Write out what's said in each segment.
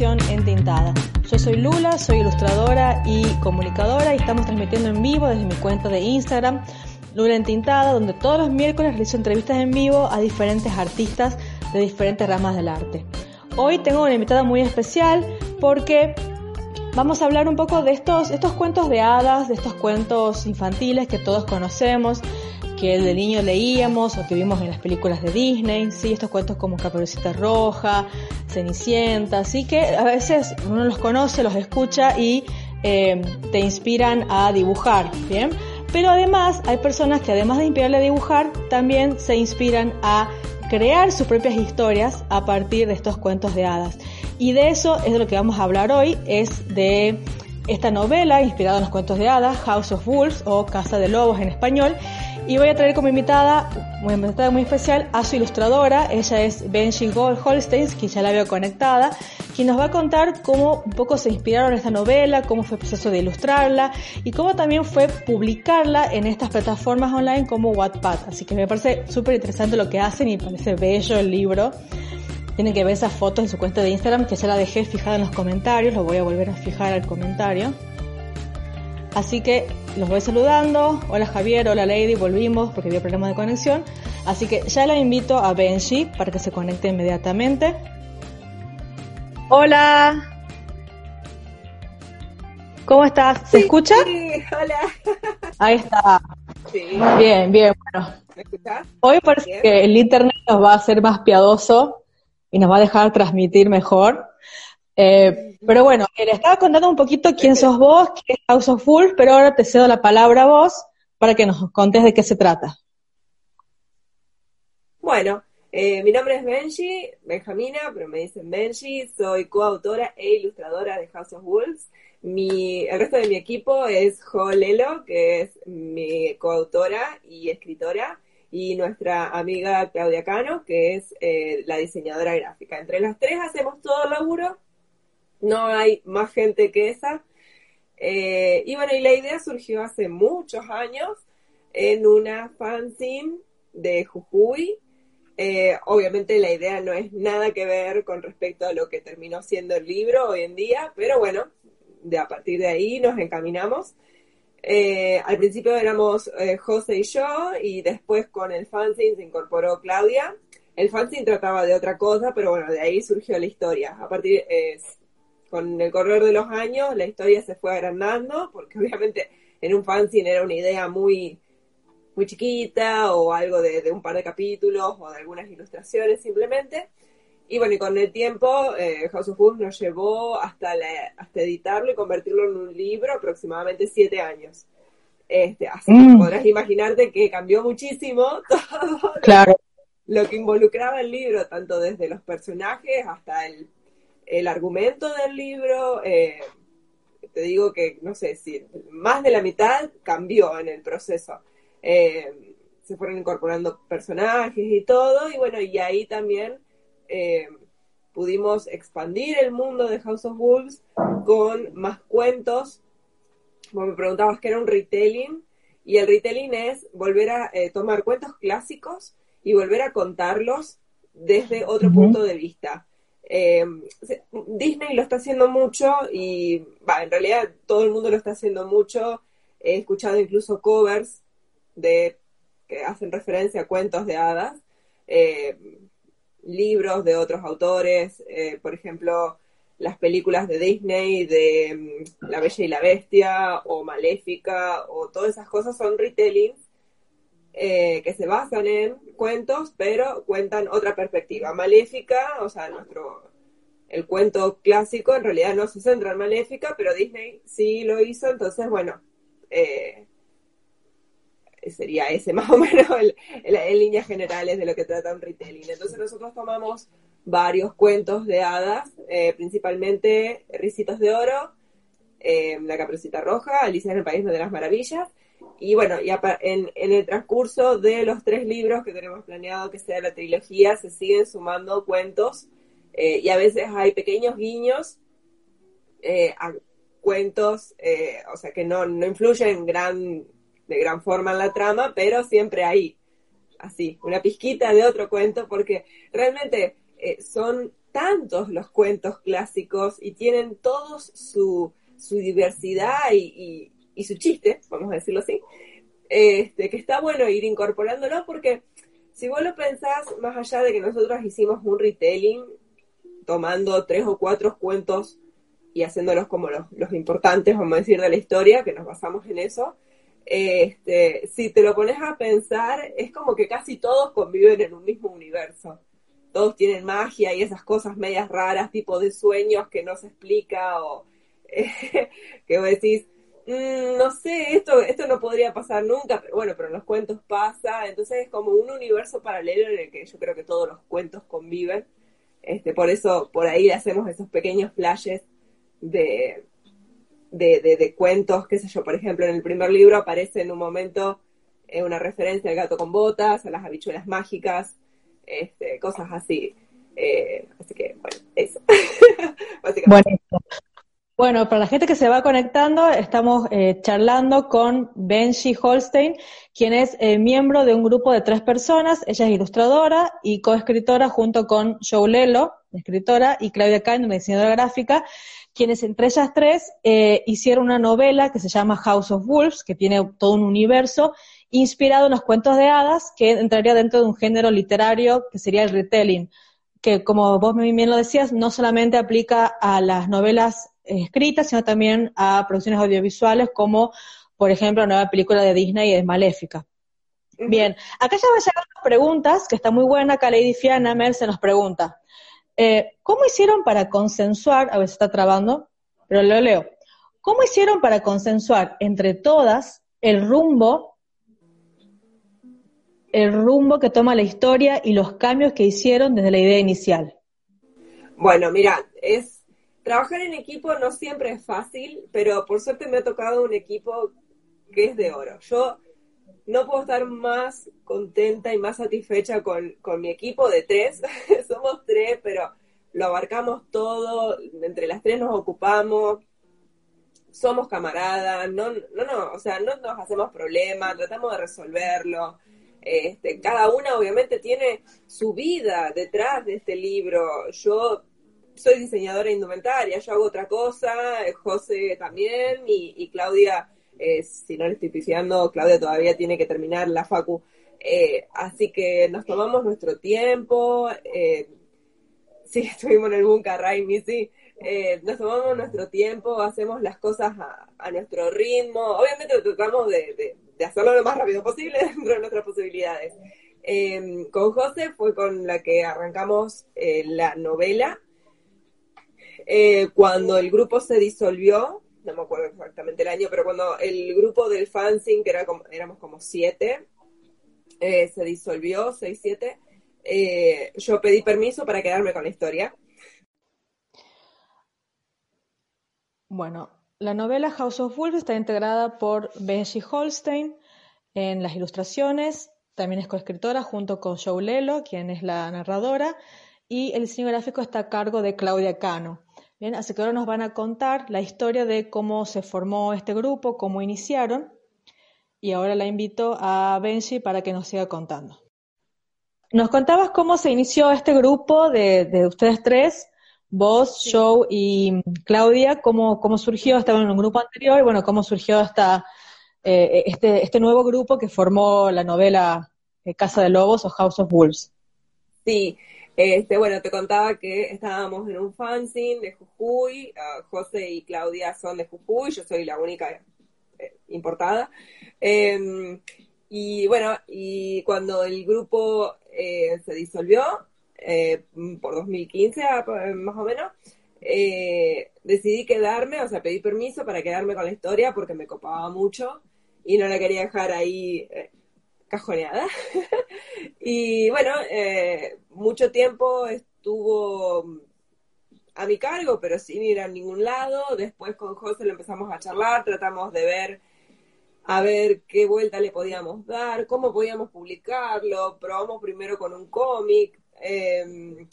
Entintada. Yo soy Lula, soy ilustradora y comunicadora y estamos transmitiendo en vivo desde mi cuenta de Instagram, Lula Entintada, donde todos los miércoles realizo entrevistas en vivo a diferentes artistas de diferentes ramas del arte. Hoy tengo una invitada muy especial porque vamos a hablar un poco de estos, estos cuentos de hadas, de estos cuentos infantiles que todos conocemos, que de niño leíamos o que vimos en las películas de Disney, sí, estos cuentos como Caperucita Roja, Cenicienta, así que a veces uno los conoce, los escucha y eh, te inspiran a dibujar, ¿bien? Pero además hay personas que además de inspirarle a dibujar, también se inspiran a crear sus propias historias a partir de estos cuentos de hadas. Y de eso es de lo que vamos a hablar hoy, es de esta novela inspirada en los cuentos de hadas, House of Wolves o Casa de Lobos en español, y voy a traer como invitada, una invitada muy especial, a su ilustradora. Ella es Benji Holstein, que ya la veo conectada, quien nos va a contar cómo un poco se inspiraron esta novela, cómo fue el proceso de ilustrarla y cómo también fue publicarla en estas plataformas online como Wattpad. Así que me parece súper interesante lo que hacen y parece bello el libro. Tienen que ver esas fotos en su cuenta de Instagram que ya la dejé fijada en los comentarios, lo voy a volver a fijar al comentario. Así que los voy saludando. Hola Javier, hola Lady, volvimos porque había problemas de conexión. Así que ya la invito a Benji para que se conecte inmediatamente. Hola. ¿Cómo estás? ¿Se escucha? Sí, hola. Ahí está. Sí. Bien, bien, bueno. ¿Me escuchás? Hoy parece Bien. que el internet nos va a hacer más piadoso y nos va a dejar transmitir mejor. Eh, pero bueno, eh, le estaba contando un poquito quién sos vos, qué es House of Wolves, pero ahora te cedo la palabra a vos para que nos contes de qué se trata. Bueno, eh, mi nombre es Benji, Benjamina, pero me dicen Benji. Soy coautora e ilustradora de House of Wolves. Mi, el resto de mi equipo es Jo Lelo, que es mi coautora y escritora, y nuestra amiga Claudia Cano, que es eh, la diseñadora gráfica. Entre las tres hacemos todo el laburo. No hay más gente que esa. Eh, y bueno, y la idea surgió hace muchos años en una fanzine de Jujuy. Eh, obviamente la idea no es nada que ver con respecto a lo que terminó siendo el libro hoy en día, pero bueno, de a partir de ahí nos encaminamos. Eh, al principio éramos José y yo, y después con el fanzine se incorporó Claudia. El fanzine trataba de otra cosa, pero bueno, de ahí surgió la historia. A partir, con el correr de los años, la historia se fue agrandando, porque obviamente en un fanzine era una idea muy, muy chiquita, o algo de, de un par de capítulos, o de algunas ilustraciones simplemente. Y bueno, y con el tiempo, eh, House of Wolves nos llevó hasta, la- hasta editarlo y convertirlo en un libro aproximadamente siete años. Este, así Mm. que podrás imaginarte que cambió muchísimo todo Claro. lo que involucraba el libro, tanto desde los personajes hasta el, el argumento del libro. eh, te digo que, no sé, si más de la mitad cambió en el proceso. Eh, se fueron incorporando personajes y todo, y bueno, y ahí también eh, pudimos expandir el mundo de House of Wolves con más cuentos. Como me preguntabas que era un retelling, y el retelling es volver a eh, tomar cuentos clásicos y volver a contarlos desde otro punto de vista. Eh, Disney lo está haciendo mucho y va, en realidad todo el mundo lo está haciendo mucho. He escuchado incluso covers de que hacen referencia a cuentos de hadas, eh, libros de otros autores, eh, por ejemplo, las películas de Disney de mm, La Bella y la Bestia o Maléfica o todas esas cosas son retellings eh, que se basan en cuentos, pero cuentan otra perspectiva. Maléfica, o sea, nuestro el cuento clásico en realidad no se centra en Maléfica, pero Disney sí lo hizo, entonces bueno, eh, sería ese más o menos el- en líneas generales de lo que trata un retelling. Entonces nosotros tomamos varios cuentos de hadas, eh, principalmente Ricitos de Oro, eh, La Caperucita Roja, Alicia en el País de las Maravillas, y bueno, y en, en el transcurso de los tres libros que tenemos planeado que sea la trilogía, se siguen sumando cuentos eh, y a veces hay pequeños guiños eh, a cuentos, eh, o sea, que no, no influyen gran, de gran forma en la trama, pero siempre hay así, una pizquita de otro cuento, porque realmente son tantos los cuentos clásicos y tienen todos su, su diversidad y, y, su chiste, vamos a decirlo así, este, que está bueno ir incorporándolo porque si vos lo pensás, más allá de que nosotros hicimos un retelling tomando tres o cuatro cuentos y haciéndolos como los, los importantes, vamos a decir, de la historia, que nos basamos en eso, este, si te lo pones a pensar, es como que casi todos conviven en un mismo universo. Todos tienen magia y esas cosas medias raras, tipo de sueños que no se explica o que vos decís, mm, no sé, esto, esto no podría pasar nunca, pero bueno, pero en los cuentos pasa, entonces es como un universo paralelo en el que yo creo que todos los cuentos conviven. Este, por eso, por ahí hacemos esos pequeños flashes de, de, de, cuentos, qué sé yo, por ejemplo, en el primer libro aparece en un momento eh, una referencia al gato con botas, a las habichuelas mágicas, este, cosas así. Eh, así que, bueno, eso. bueno, bueno, para la gente que se va conectando, estamos eh, charlando con Benji Holstein, quien es miembro de un grupo de tres personas. Ella es ilustradora y coescritora junto con Joe Lelo, escritora, y Claudia Kahn, una diseñadora gráfica quienes entre ellas tres eh, hicieron una novela que se llama House of Wolves, que tiene todo un universo inspirado en los cuentos de hadas, que entraría dentro de un género literario que sería el retelling, que como vos bien lo decías, no solamente aplica a las novelas escritas, sino también a producciones audiovisuales como, por ejemplo, la nueva película de Disney es Maléfica. Bien, acá ya van a llegar preguntas, que está muy buena, acá Lady Fiana Mer se nos pregunta, eh, ¿Cómo hicieron para consensuar, a veces está trabando, pero lo leo, ¿cómo hicieron para consensuar entre todas el rumbo, el rumbo que toma la historia y los cambios que hicieron desde la idea inicial? Bueno, mira, es trabajar en equipo no siempre es fácil, pero por suerte me ha tocado un equipo que es de oro. Yo no puedo estar más contenta y más satisfecha con, mi equipo de tres. Somos tres, pero lo abarcamos todo, entre las tres nos ocupamos, somos camaradas, no, no, no, o sea, no nos hacemos problemas, tratamos de resolverlo. Este, cada una obviamente tiene su vida detrás de este libro. Yo soy diseñadora indumentaria, yo hago otra cosa, José también y, Claudia eh, si no le estoy pifiando, Claudia todavía tiene que terminar la facu. Eh, así que nos tomamos nuestro tiempo. Eh, sí, estuvimos en el sí. nos tomamos nuestro tiempo, hacemos las cosas a, nuestro ritmo. Obviamente tratamos de, hacerlo lo más rápido posible dentro de nuestras posibilidades. con José fue con la que arrancamos la novela. Cuando el grupo se disolvió, no me acuerdo exactamente el año, pero cuando el grupo del fanzine, que era como, éramos como siete, eh, se disolvió, seis, siete, eh, yo pedí permiso para quedarme con la historia. Bueno, la novela House of Wolves está integrada por Benji Holstein en las ilustraciones, también es coescritora junto con Joe Lelo, quien es la narradora, y el diseño gráfico está a cargo de Claudia Cano. Bien, así que ahora nos van a contar la historia de cómo se formó este grupo, cómo iniciaron. Y ahora la invito a Benji para que nos siga contando. Nos contabas cómo se inició este grupo de, ustedes tres, vos, Joe y Claudia, cómo, cómo surgió, estaban en un grupo anterior, y bueno, cómo surgió hasta eh, este, este nuevo grupo que formó la novela eh, Casa de Lobos o House of Wolves. Sí, este, bueno, te contaba que estábamos en un fanzine de Jujuy, uh, José y Claudia son de Jujuy, yo soy la única eh, importada. Em, y bueno, y cuando el grupo eh, se disolvió, eh, por 2015 más o menos, decidí quedarme, o sea, pedí permiso para quedarme con la historia porque me copaba mucho y no la quería dejar ahí cajoneada. y bueno, eh, mucho tiempo estuvo a mi cargo, pero sin ir a ningún lado. Después con José lo empezamos a charlar, tratamos de ver a ver qué vuelta le podíamos dar, cómo podíamos publicarlo. Probamos primero con un cómic. Em,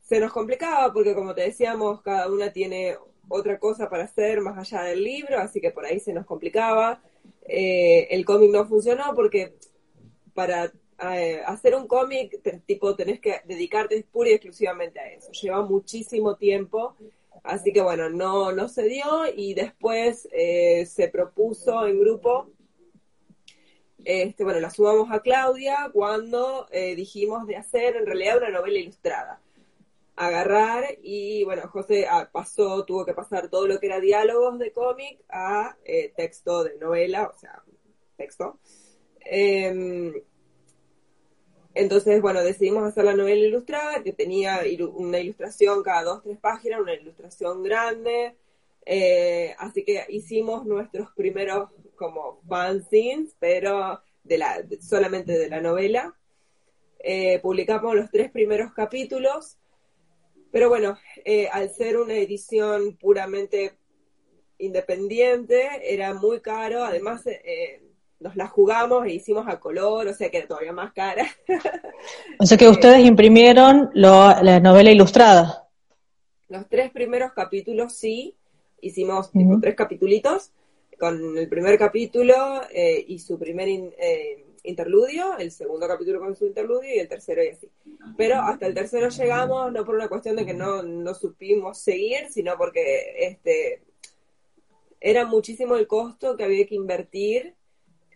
se nos complicaba porque, como te decíamos, cada una tiene otra cosa para hacer más allá del libro, así que por ahí se nos complicaba. Eh, el cómic no funcionó porque para hacer un cómic, tipo, tenés que dedicarte pura y exclusivamente a eso. Lleva muchísimo tiempo, así que bueno, no, no se dio y después eh, se propuso en grupo, este, bueno, la subamos a Claudia cuando eh, dijimos de hacer en realidad una novela ilustrada. Agarrar y bueno, José ah, pasó, tuvo que pasar todo lo que era diálogos de cómic a eh, texto de novela, o sea, texto. Em, entonces, bueno, decidimos hacer la novela ilustrada, que tenía una ilustración cada dos, tres páginas, una ilustración grande. Eh, así que hicimos nuestros primeros como fanzines, pero de la, solamente de la novela. Eh, publicamos los tres primeros capítulos, pero bueno, eh, al ser una edición puramente independiente, era muy caro, además nos la jugamos e hicimos a color, o sea que era todavía más cara. o sea que ustedes imprimieron la novela ilustrada. Los tres primeros capítulos sí, hicimos tres capitulitos, con el primer capítulo eh, y su primer eh, interludio, el segundo capítulo con su interludio y el tercero y así. Pero hasta el tercero llegamos, no por una cuestión de que no, no supimos seguir, sino porque este era muchísimo el costo que había que invertir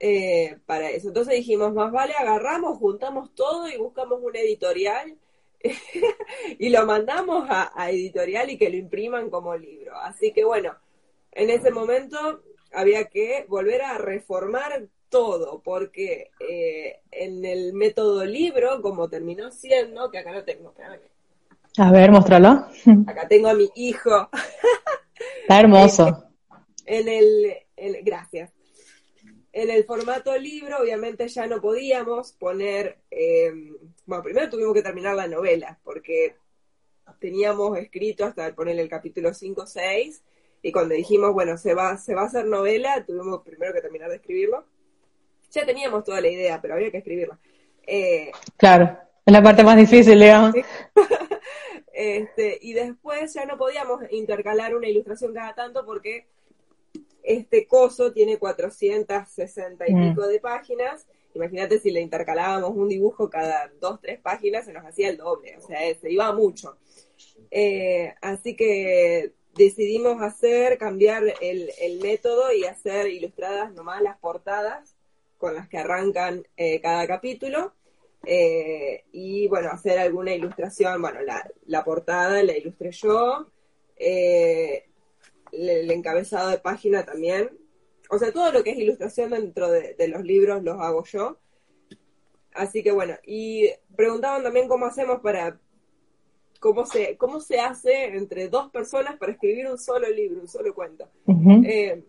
eh, para eso. Entonces dijimos, más vale agarramos, juntamos todo y buscamos una editorial y lo mandamos a, editorial y que lo impriman como libro. Así que bueno, en ese momento había que volver a reformar todo, porque eh, en el método libro, como terminó siendo, que acá lo tengo, A ver, muéstralo. Acá tengo a mi hijo. Está hermoso. En el, en, gracias. En el formato libro, obviamente ya no podíamos poner, eh, bueno, primero tuvimos que terminar la novela, porque teníamos escrito hasta poner el capítulo 5 o 6, y cuando dijimos, bueno, se va, se va a hacer novela, tuvimos primero que terminar de escribirlo. Ya teníamos toda la idea, pero había que escribirla. Eh, claro, es la parte más difícil, digamos. este, y después ya no podíamos intercalar una ilustración cada tanto porque este coso tiene 460 y mm. pico de páginas. Imagínate si le intercalábamos un dibujo cada dos, tres páginas, se nos hacía el doble, o sea, se iba mucho. Eh, así que decidimos hacer, cambiar el, método y hacer ilustradas nomás las portadas con las que arrancan eh, cada capítulo. Eh, y bueno, hacer alguna ilustración, bueno, la, la portada la ilustré yo, el, encabezado de página también. O sea, todo lo que es ilustración dentro de, los libros los hago yo. Así que bueno, y preguntaban también cómo hacemos para, cómo se, cómo se hace entre dos personas para escribir un solo libro, un solo cuento. Eh,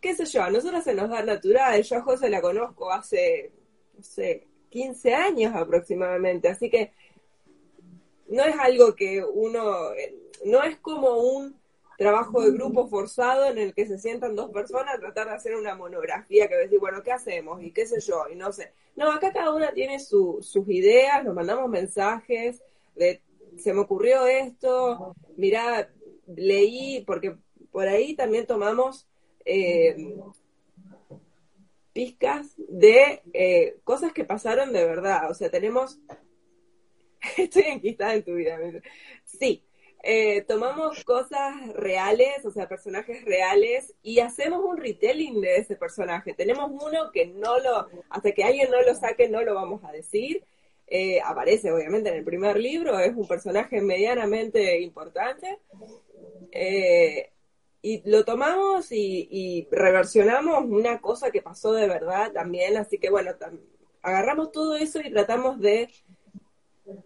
qué sé yo, a nosotros se nos da natural, yo a José la conozco hace, no sé, 15 años aproximadamente, así que no es algo que uno, no es como un trabajo de grupo forzado en el que se sientan dos personas a tratar de hacer una monografía que decir, bueno, ¿qué hacemos? Y qué sé yo, y no sé. No, acá cada una tiene sus ideas, nos mandamos mensajes de, se me ocurrió esto, mirá, leí, porque por ahí también tomamos eh, pizcas de eh, cosas que pasaron de verdad. O sea, tenemos... Estoy enquistada en tu vida. Sí, eh, tomamos cosas reales, o sea, personajes reales, y hacemos un retelling de ese personaje. Tenemos uno que no lo, hasta que alguien no lo saque, no lo vamos a decir. Eh, aparece obviamente en el primer libro, es un personaje medianamente importante. Eh, y lo tomamos y, y, reversionamos una cosa que pasó de verdad también, así que bueno, agarramos todo eso y tratamos de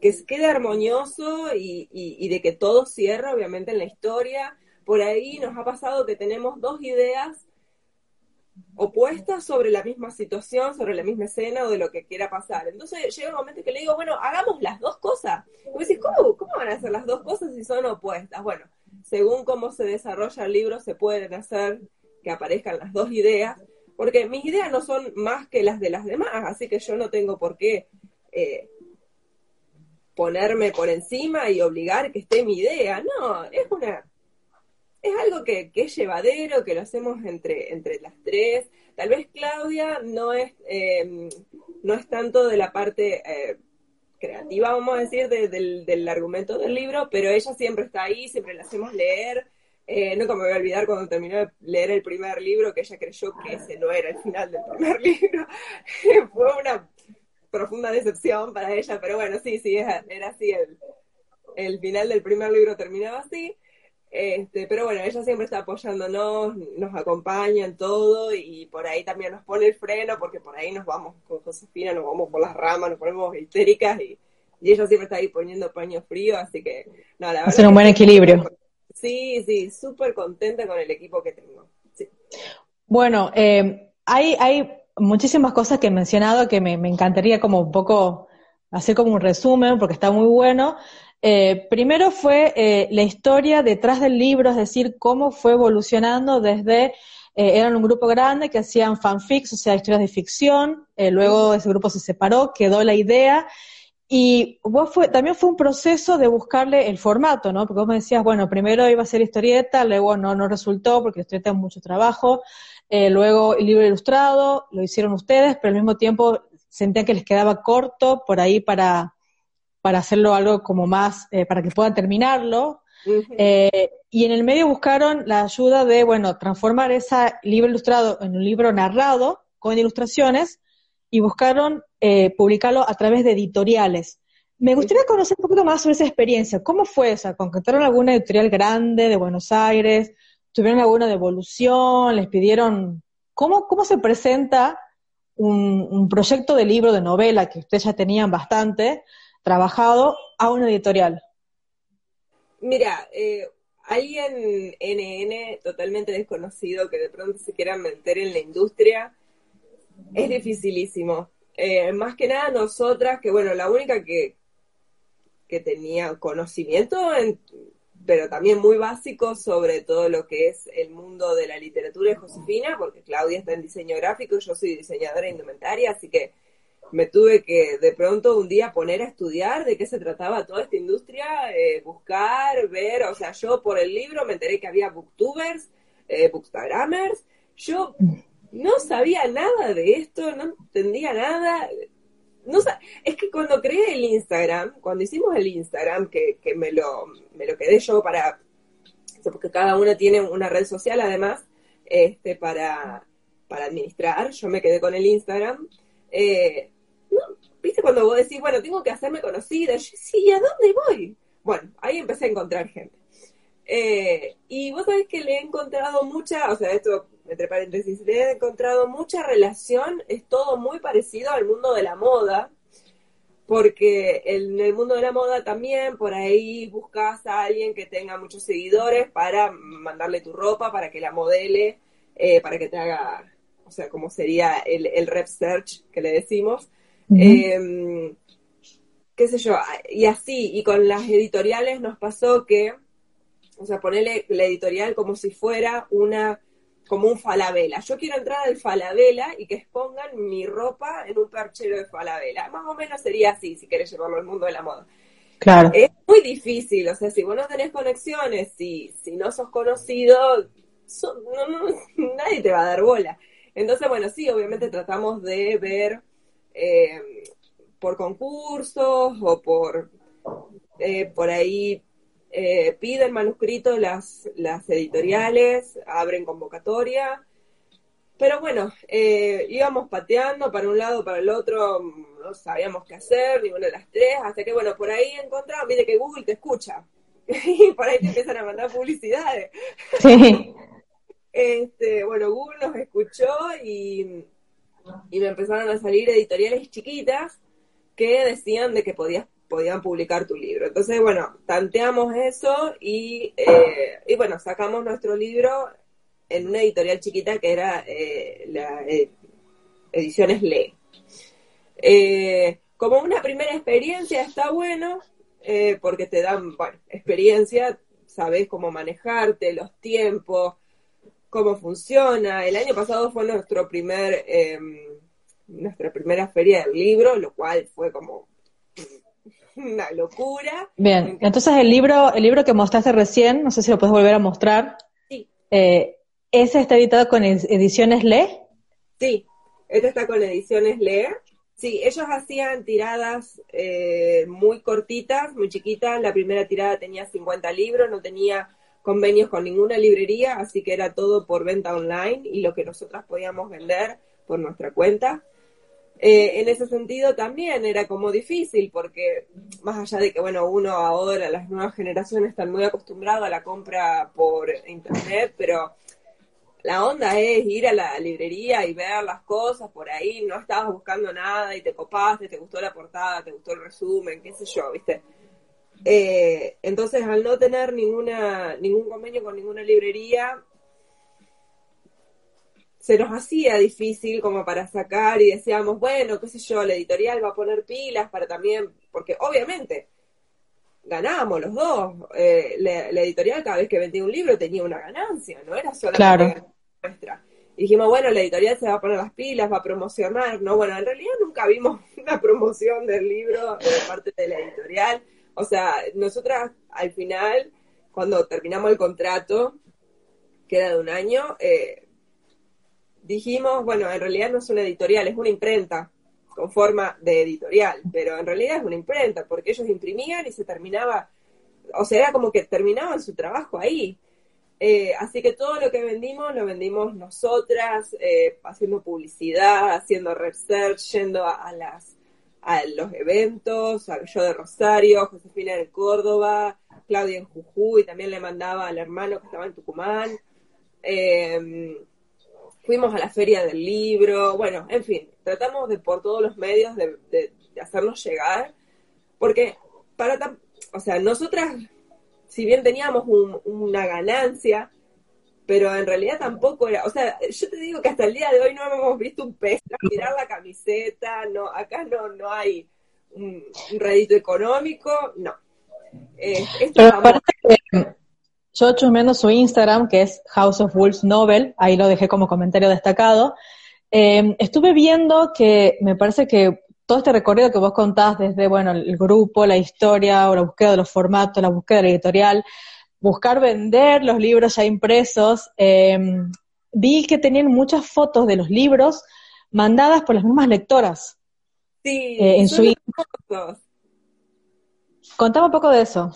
que quede armonioso y, de que todo cierre, obviamente, en la historia. Por ahí nos ha pasado que tenemos dos ideas opuestas sobre la misma situación, sobre la misma escena o de lo que quiera pasar. Entonces llega un momento que le digo, bueno, hagamos las dos cosas. Y me decís, ¿cómo, ¿cómo van a ser las dos cosas si son opuestas? Bueno, según cómo se desarrolla el libro, se pueden hacer que aparezcan las dos ideas, porque mis ideas no son más que las de las demás, así que yo no tengo por qué eh, ponerme por encima y obligar que esté mi idea. No, es una es algo que, es llevadero, que lo hacemos entre, entre las tres. Tal vez Claudia no es, em, no es tanto de la parte eh, creativa, vamos a decir, del, del, argumento del libro, pero ella siempre está ahí, siempre la hacemos leer. Eh, nunca me voy a olvidar cuando terminó de leer el primer libro que ella creyó que ese no era el final del primer libro. Fue una profunda decepción para ella, pero bueno, sí, sí, era, así, el, el final del primer libro terminaba así. Este, pero bueno, ella siempre está apoyándonos, nos acompaña en todo y por ahí también nos pone el freno porque por ahí nos vamos con Josefina, nos vamos por las ramas, nos ponemos histéricas y, ella siempre está ahí poniendo paño frío, así que no, la verdad. un buen equilibrio. Sí, sí, súper contenta con el equipo que tengo. Bueno, eh, hay, hay muchísimas cosas que he mencionado que me, encantaría como un poco hacer como un resumen porque está muy bueno. Eh, primero fue eh, la historia detrás del libro, es decir, cómo fue evolucionando desde, eh, eran un grupo grande que hacían fanfics, o sea, historias de ficción, luego ese grupo se separó, quedó la idea, y vos fue, también fue un proceso de buscarle el formato, ¿no? Porque vos me decías, bueno, primero iba a ser historieta, luego no, no resultó porque historieta es mucho trabajo, luego el libro ilustrado, lo hicieron ustedes, pero al mismo tiempo sentían que les quedaba corto por ahí para, para hacerlo algo como más, eh, para que puedan terminarlo. Eh, y en el medio buscaron la ayuda de, bueno, transformar ese libro ilustrado en un libro narrado con ilustraciones y buscaron eh, publicarlo a través de editoriales. Me gustaría conocer un poquito más sobre esa experiencia. ¿Cómo fue esa? ¿Concretaron alguna editorial grande de Buenos Aires? ¿Tuvieron alguna devolución? ¿Les pidieron? ¿Cómo, cómo se presenta un, un proyecto de libro, de novela, que ustedes ya tenían bastante, trabajado a una editorial? Mira, eh, alguien NN totalmente desconocido que de pronto se quiera meter en la industria es dificilísimo. Eh, más que nada nosotras, que bueno, la única que, que tenía conocimiento, pero también muy básico sobre todo lo que es el mundo de la literatura es Josefina, porque Claudia está en diseño gráfico, yo soy diseñadora indumentaria, así que me tuve que de pronto un día poner a estudiar de qué se trataba toda esta industria, eh, buscar, ver, o sea, yo por el libro me enteré que había booktubers, eh, bookstagrammers, yo no sabía nada de esto, no entendía nada. No, es que cuando creé el Instagram, cuando hicimos el Instagram, que, que me, lo, me lo quedé yo para, porque cada uno tiene una red social además, este, para, para administrar, yo me quedé con el Instagram. Eh, ¿Viste cuando vos decís, bueno, tengo que hacerme conocida? Yo, sí, ¿a dónde voy? Bueno, ahí empecé a encontrar gente. Eh, y vos sabés que le he encontrado mucha, o sea, esto entre paréntesis, le he encontrado mucha relación, es todo muy parecido al mundo de la moda, porque en el mundo de la moda también por ahí buscas a alguien que tenga muchos seguidores para mandarle tu ropa, para que la modele, eh, para que te haga, o sea, como sería el, el rep search que le decimos. Em, qué sé yo, y así, y con las editoriales nos pasó que, o sea, ponerle la editorial como si fuera una, como un falabela. Yo quiero entrar al falabela y que expongan mi ropa en un perchero de falabela. Más o menos sería así, si querés llevarlo al mundo de la moda. Claro. Es muy difícil, o sea, si vos no tenés conexiones, si, si no sos conocido, nadie te va a dar bola. Entonces, bueno, sí, obviamente tratamos de ver eh, por concursos o por, eh, por ahí eh, piden manuscritos las, las editoriales, abren convocatoria. Pero bueno, íbamos pateando para un lado, para el otro, no sabíamos qué hacer, ninguna de las tres, hasta que bueno, por ahí encontramos, mire que Google te escucha. y por ahí te empiezan a mandar publicidades. Este, bueno, Google nos escuchó y y me empezaron a salir editoriales chiquitas que decían de que podías podían publicar tu libro. Entonces, bueno, tanteamos eso y, eh, y bueno, sacamos nuestro libro en una editorial chiquita que era eh, la eh, Ediciones Lee. como una primera experiencia está bueno, porque te dan, bueno, experiencia, sabes cómo manejarte, los tiempos, cómo funciona. El año pasado fue nuestro primer, em, nuestra primera feria del libro, lo cual fue como una locura. Bien, entonces el libro, el libro que mostraste recién, no sé si lo puedes volver a mostrar. Sí. Eh, ¿Ese está editado con ediciones Le? Sí, este está con ediciones Le. Sí, ellos hacían tiradas eh, muy cortitas, muy chiquitas. La primera tirada tenía 50 libros, no tenía convenios con ninguna librería, así que era todo por venta online y lo que nosotras podíamos vender por nuestra cuenta. Eh, en ese sentido también era como difícil, porque más allá de que, bueno, uno ahora, las nuevas generaciones están muy acostumbrados a la compra por internet, pero la onda es ir a la librería y ver las cosas por ahí, no estabas buscando nada y te copaste, te gustó la portada, te gustó el resumen, qué sé yo, ¿viste? Eh, entonces, al no tener ninguna, ningún convenio con ninguna librería, se nos hacía difícil como para sacar y decíamos, bueno, qué sé yo, la editorial va a poner pilas para también, porque obviamente ganábamos los dos. Eh, la, editorial cada vez que vendía un libro tenía una ganancia, no era solo claro. nuestra. Y dijimos, bueno, la editorial se va a poner las pilas, va a promocionar, ¿no? Bueno, en realidad nunca vimos una promoción del libro de parte de la editorial. O sea, nosotras al final, cuando terminamos el contrato, que era de un año, eh, dijimos, bueno, en realidad no es una editorial, es una imprenta con forma de editorial, pero en realidad es una imprenta, porque ellos imprimían y se terminaba, o sea, era como que terminaban su trabajo ahí. Eh, así que todo lo que vendimos lo vendimos nosotras, eh, haciendo publicidad, haciendo research, yendo a, las a los eventos, yo de Rosario, Josefina de Córdoba, Claudia en Jujuy, también le mandaba al hermano que estaba en Tucumán. Eh, fuimos a la feria del libro, bueno, en fin, tratamos de por todos los medios de, hacernos llegar, porque para, o sea, nosotras, si bien teníamos una ganancia, pero en realidad tampoco era, o sea, yo te digo que hasta el día de hoy no hemos visto un pez tirar la camiseta, no, acá no, no hay un, rédito económico, no. Eh, pero que yo chusmeando su Instagram, que es House of Wolves Novel, ahí lo dejé como comentario destacado. Eh, estuve viendo que me parece que todo este recorrido que vos contás desde, bueno, el grupo, la historia, o la búsqueda de los formatos, la búsqueda editorial, buscar vender los libros ya impresos, eh, vi que tenían muchas fotos de los libros mandadas por las mismas lectoras. Sí, eh, en su fotos. Contame un poco de eso.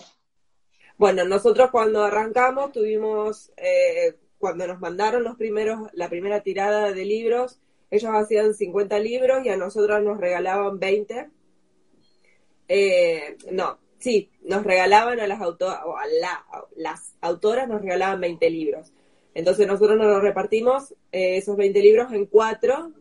Bueno, nosotros cuando arrancamos tuvimos, eh, cuando nos mandaron los primeros, la primera tirada de libros, ellos hacían 50 libros y a nosotros nos regalaban 20. Eh, no, sí, nos regalaban a las autoras, o a las autoras nos regalaban 20 libros. Entonces nosotros nos repartimos eh, esos 20 libros en cuatro,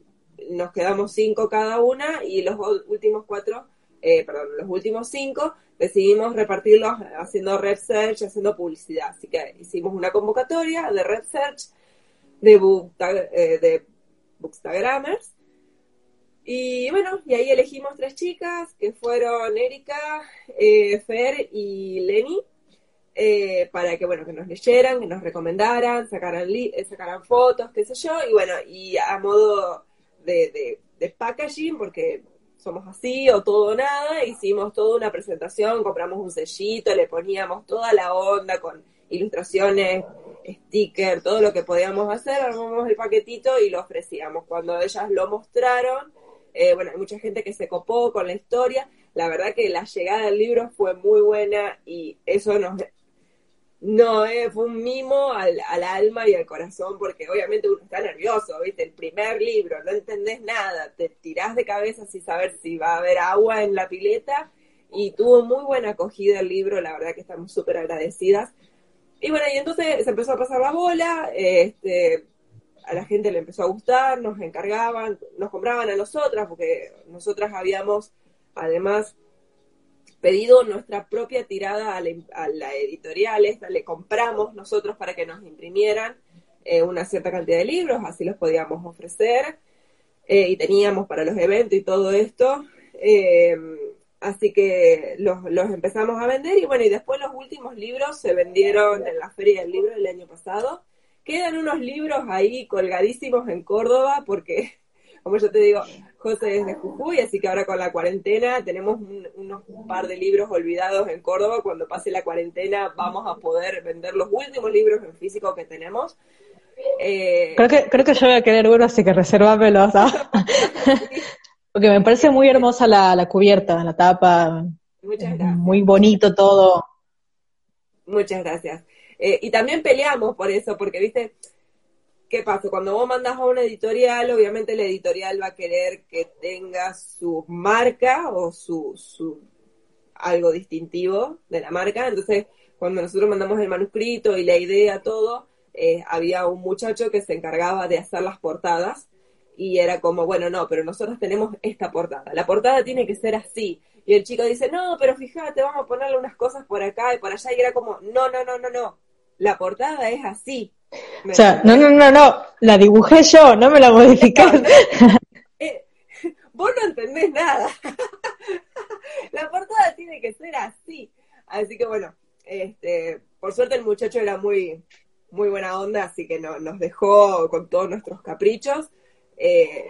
nos quedamos cinco cada una y los últimos cuatro, perdón, los últimos cinco decidimos repartirlos haciendo research, haciendo publicidad. Así que hicimos una convocatoria de research de, eh, de Bookstagrammers. Y bueno, y ahí elegimos tres chicas, que fueron Erika, eh, Fer y Lenny, eh, para que, bueno, que nos leyeran, que nos recomendaran, sacaran, sacaran fotos, qué sé yo, y bueno, y a modo de, de packaging, porque somos así o todo o nada, hicimos toda una presentación, compramos un sellito, le poníamos toda la onda con ilustraciones, sticker, todo lo que podíamos hacer, armamos el paquetito y lo ofrecíamos. Cuando ellas lo mostraron, eh, bueno, hay mucha gente que se copó con la historia, la verdad que la llegada del libro fue muy buena y eso nos no, eh, fue un mimo al, al, alma y al corazón, porque obviamente uno está nervioso, ¿viste? El primer libro, no entendés nada, te tirás de cabeza sin saber si va a haber agua en la pileta, y tuvo muy buena acogida el libro, la verdad que estamos súper agradecidas. Y bueno, y entonces se empezó a pasar la bola, este, a la gente le empezó a gustar, nos encargaban, nos compraban a nosotras, porque nosotras habíamos además pedido nuestra propia tirada a la, editorial, esta, le compramos nosotros para que nos imprimieran eh, una cierta cantidad de libros, así los podíamos ofrecer, eh, y teníamos para los eventos y todo esto, eh, así que los, los, empezamos a vender, y bueno, y después los últimos libros se vendieron en la Feria del Libro del año pasado, quedan unos libros ahí colgadísimos en Córdoba, porque como yo te digo, José es de Jujuy, así que ahora con la cuarentena tenemos unos par de libros olvidados en Córdoba. Cuando pase la cuarentena vamos a poder vender los últimos libros en físico que tenemos. Eh, creo que creo que yo voy a querer uno, así que resérvamelos. Porque me parece muy hermosa la, la cubierta, la tapa. Muchas gracias. Muy bonito todo. Muchas gracias. Eh, y también peleamos por eso, porque, viste, ¿qué pasa? Cuando vos mandas a una editorial, obviamente la editorial va a querer que tenga su marca o su, su algo distintivo de la marca. Entonces, cuando nosotros mandamos el manuscrito y la idea, todo, eh, había un muchacho que se encargaba de hacer las portadas y era como, bueno, no, pero nosotros tenemos esta portada. La portada tiene que ser así. Y el chico dice, no, pero fíjate, vamos a ponerle unas cosas por acá y por allá. Y era como, no, no, no, no, no. La portada es así. O sea, no, no, no, no. La dibujé yo, no me la modificé. Eh, vos no entendés nada. la portada tiene que ser así. Así que bueno, este, por suerte el muchacho era muy, muy buena onda, así que no, nos dejó con todos nuestros caprichos. Eh,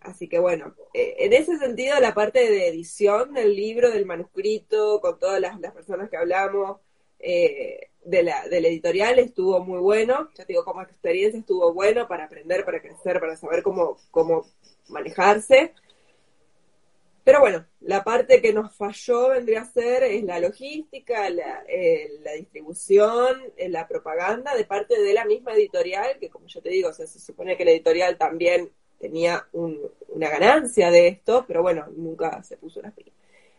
así que bueno, eh, en ese sentido la parte de edición del libro, del manuscrito, con todas las, personas que hablamos, eh, de, la, del editorial estuvo muy bueno, ya te digo, como experiencia estuvo bueno para aprender, para crecer, para saber cómo, cómo manejarse. Pero bueno, la parte que nos falló vendría a ser es la logística, la, la distribución, la propaganda de parte de la misma editorial, que como yo te digo, se supone que la editorial también tenía una ganancia de esto, pero bueno, nunca se puso una fin.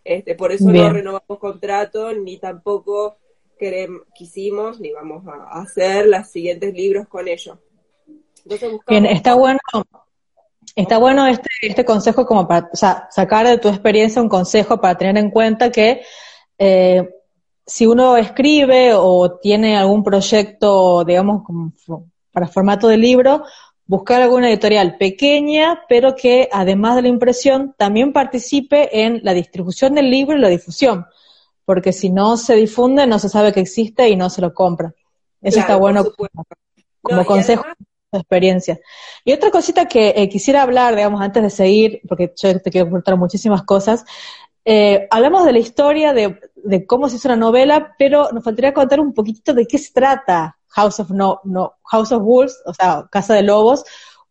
Este, por eso no renovamos contrato, ni tampoco queremos, quisimos, ni vamos a hacer los siguientes libros con ellos. Bien, está bueno Está bueno este, este consejo como para o sea, sacar de tu experiencia un consejo para tener en cuenta que eh, si uno escribe o tiene algún proyecto, digamos, para formato de libro, buscar alguna editorial pequeña, pero que además de la impresión también participe en la distribución del libro y la difusión, porque si no se difunde no se sabe que existe y no se lo compra. Eso está bueno como, consejo experiencia. Y otra cosita que eh, quisiera hablar, digamos, antes de seguir, porque yo te quiero contar muchísimas cosas, eh, hablamos de la historia de, cómo se hizo una novela, pero nos faltaría contar un poquitito de qué se trata House of no, no House of Wolves, o sea, Casa de Lobos.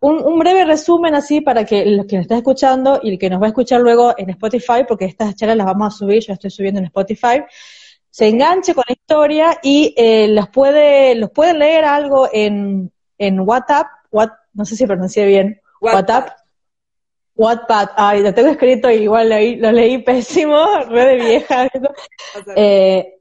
Un, breve resumen así para que los que nos están escuchando y el que nos va a escuchar luego en Spotify, porque estas charlas las vamos a subir, yo las estoy subiendo en Spotify, se enganche con la historia y eh, los puede, los pueden leer algo en, en WhatsApp, what, no sé si pronuncié bien, WhatsApp. WhatsApp, ay, lo tengo escrito y igual lo leí, pésimo, red de vieja. eh,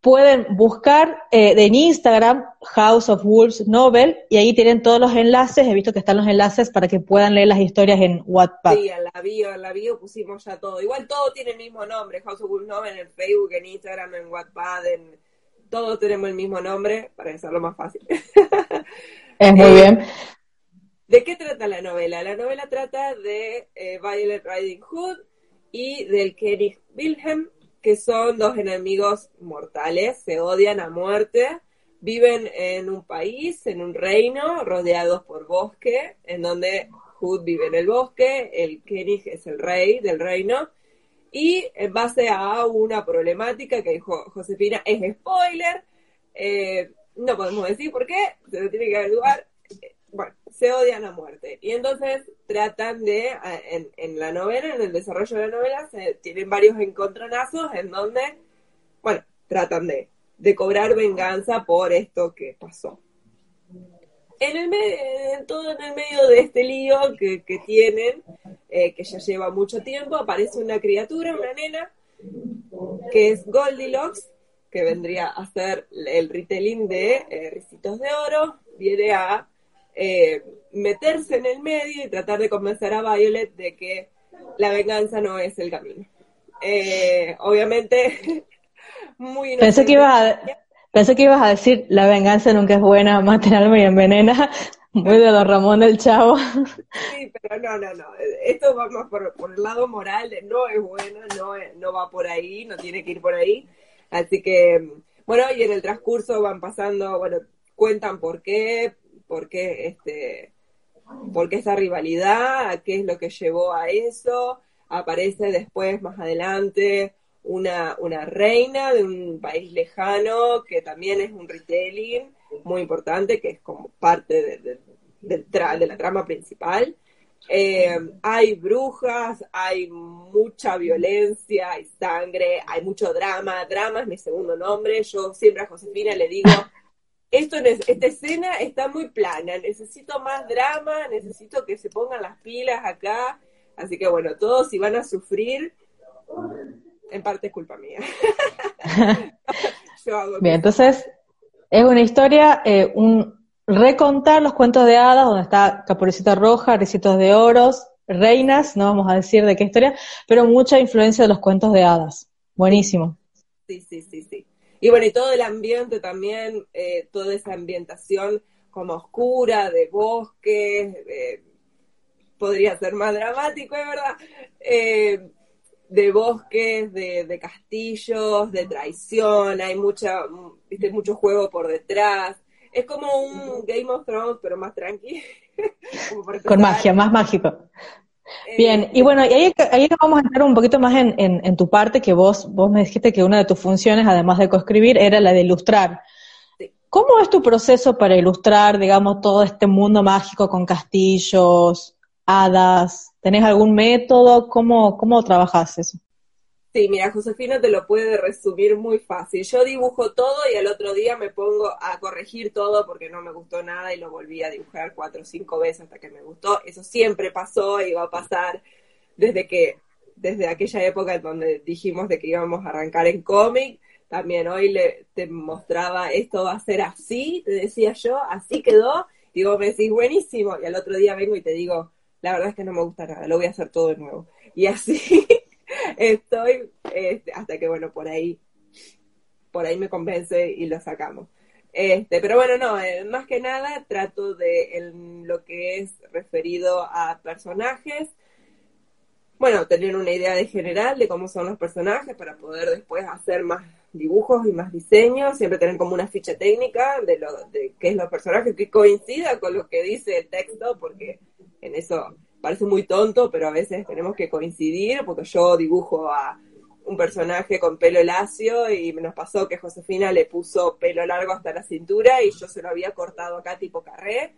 pueden buscar eh, en Instagram House of Wolves Novel y ahí tienen todos los enlaces, he visto que están los enlaces para que puedan leer las historias en WhatsApp. Sí, en la bio, en la bio pusimos ya todo. Igual todo tiene el mismo nombre, House of Wolves Novel en Facebook, en Instagram, en WhatsApp, en todos tenemos el mismo nombre para hacerlo más fácil. Es muy eh, bien. ¿De qué trata la novela? La novela trata de eh, Violet Riding Hood y del Kenny Wilhelm, que son dos enemigos mortales, se odian a muerte, viven en un país, en un reino, rodeados por bosque, en donde Hood vive en el bosque, el Kenny es el rey del reino, y en base a una problemática que dijo Josefina, es spoiler, eh, no podemos decir por qué, se lo tiene que averiguar. Bueno, se odian a muerte. Y entonces tratan de, en, la novela, en el desarrollo de la novela, se tienen varios encontronazos en donde, bueno, tratan de, de cobrar venganza por esto que pasó. En el todo en el medio de este lío que, tienen, eh, que ya lleva mucho tiempo, aparece una criatura, una nena, que es Goldilocks, que vendría a ser el retelling de eh, Ricitos de Oro, viene a eh, meterse en el medio y tratar de convencer a Violet de que la venganza no es el camino. Eh, obviamente, muy pensé que ibas a Pensé que ibas a decir, la venganza nunca es buena, mata el alma y envenena. Muy de Don Ramón del Chavo. Sí, pero no, no, no. Esto va más por, por el lado moral no es bueno, no, no va por ahí, no tiene que ir por ahí. Así que, bueno, y en el transcurso van pasando, bueno, cuentan por qué, por qué este, esa rivalidad, qué es lo que llevó a eso. Aparece después, más adelante, una, una reina de un país lejano que también es un retelling muy importante, que es como parte de, de, de la trama principal. Eh, hay brujas, hay mucha violencia, hay sangre, hay mucho drama. Drama es mi segundo nombre. Yo siempre a Josefina le digo, esto esta escena está muy plana, necesito más drama, necesito que se pongan las pilas acá. Así que bueno, todos si van a sufrir, en parte es culpa mía. Bien, entonces es una historia, eh, un recontar los cuentos de hadas, donde está Capurecita Roja, Recitos de Oros, Reinas, no vamos a decir de qué historia, pero mucha influencia de los cuentos de hadas. Buenísimo. Sí, sí, sí, sí. Y bueno, y todo el ambiente también, eh, toda esa ambientación como oscura, de bosques, podría ser más dramático, es verdad, eh, de bosques, de, castillos, de traición, hay mucha, viste, mucho juego por detrás. Es como un Game of Thrones, pero más tranqui. Con magia, más mágico. Eh, Bien, y bueno, ahí, ahí vamos a entrar un poquito más en, en, tu parte, que vos, vos me dijiste que una de tus funciones, además de coescribir, era la de ilustrar. ¿Cómo es tu proceso para ilustrar, digamos, todo este mundo mágico con castillos, hadas? ¿Tenés algún método? ¿Cómo, cómo trabajas eso? Sí, mira, Josefina te lo puede resumir muy fácil. Yo dibujo todo y al otro día me pongo a corregir todo porque no me gustó nada y lo volví a dibujar cuatro o cinco veces hasta que me gustó. Eso siempre pasó y va a pasar desde que, desde aquella época en donde dijimos de que íbamos a arrancar en cómic. También hoy le, te mostraba esto va a ser así, te decía yo, así quedó. Y vos me decís, buenísimo. Y al otro día vengo y te digo, la verdad es que no me gusta nada, lo voy a hacer todo de nuevo. Y así estoy, este, hasta que bueno, por ahí, por ahí me convence y lo sacamos. Este, pero bueno, no, eh, más que nada trato de lo que es referido a personajes, bueno, tener una idea de general de cómo son los personajes para poder después hacer más dibujos y más diseños, siempre tener como una ficha técnica de lo de qué es los personajes que coincida con lo que dice el texto, porque en eso parece muy tonto, pero a veces tenemos que coincidir, porque yo dibujo a un personaje con pelo lacio y nos pasó que Josefina le puso pelo largo hasta la cintura y yo se lo había cortado acá tipo carré.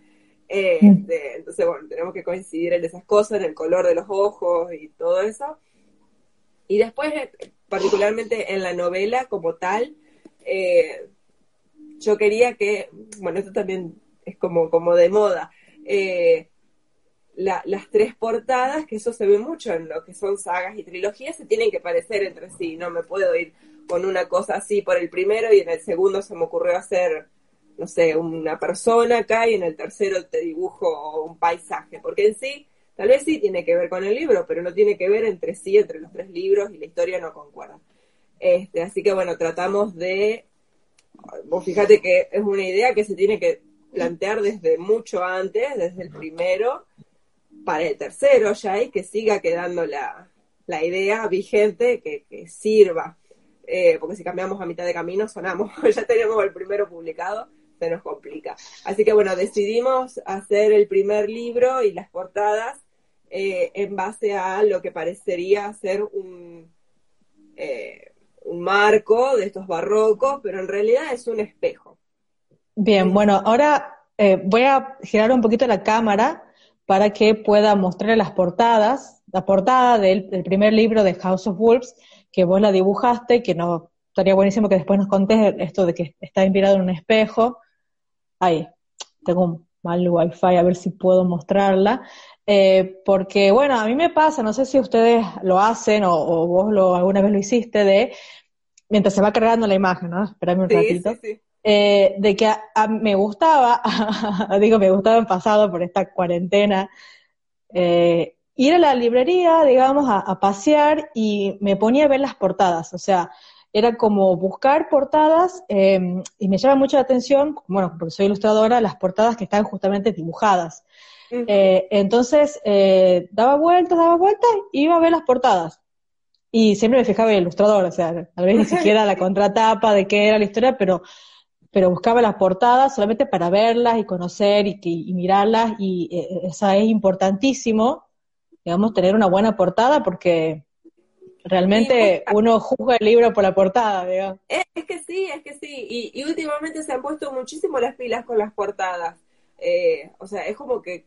Este, entonces, bueno, tenemos que coincidir en esas cosas, en el color de los ojos y todo eso. Y después, particularmente en la novela como tal, eh, yo quería que, bueno, esto también es como, como de moda, eh, las tres portadas, que eso se ve mucho en lo que son sagas y trilogías, se tienen que parecer entre sí, no me puedo ir con una cosa así por el primero y en el segundo se me ocurrió hacer, no sé, una persona acá y en el tercero te dibujo un paisaje, porque en sí, tal vez sí tiene que ver con el libro, pero no tiene que ver entre sí, entre los tres libros y la historia no concuerda. Este, así que bueno, tratamos de, vos fíjate que es una idea que se tiene que plantear desde mucho antes, desde el primero, para el tercero ya y que siga quedando la, idea vigente, que, sirva. Eh, porque si cambiamos a mitad de camino sonamos, ya tenemos el primero publicado, se nos complica. Así que bueno, decidimos hacer el primer libro y las portadas eh, en base a lo que parecería ser un, eh, un marco de estos barrocos, pero en realidad es un espejo. Bien, bueno, ahora voy a girar un poquito la cámara para que pueda mostrarle las portadas, la portada del, primer libro de House of Wolves, que vos la dibujaste, que no, estaría buenísimo que después nos contés esto de que está inspirado en un espejo. Ahí, tengo un mal wifi, a ver si puedo mostrarla. Eh, porque, bueno, a mí me pasa, no sé si ustedes lo hacen o, vos lo, alguna vez lo hiciste, de mientras se va cargando la imagen, ¿no? Esperame un ratito. Sí, sí. Eh, de que me gustaba, digo, me gustaba en pasado por esta cuarentena, eh, ir a la librería, digamos, a, pasear y me ponía a ver las portadas, o sea, era como buscar portadas em, y me llama mucho la atención, bueno, porque soy ilustradora, las portadas que están justamente dibujadas. Eh, entonces, daba vueltas, daba vueltas, iba a ver las portadas. Y siempre me fijaba en el ilustrador, o sea, tal vez ni siquiera la contratapa de qué era la historia, pero pero buscaba las portadas solamente para verlas y conocer y, mirarlas y eh, eso es importantísimo, digamos, tener una buena portada porque realmente uno juzga el libro por la portada, digamos. Es, que sí, es que sí, y, últimamente se han puesto muchísimo las pilas con las portadas, eh, o sea, es como que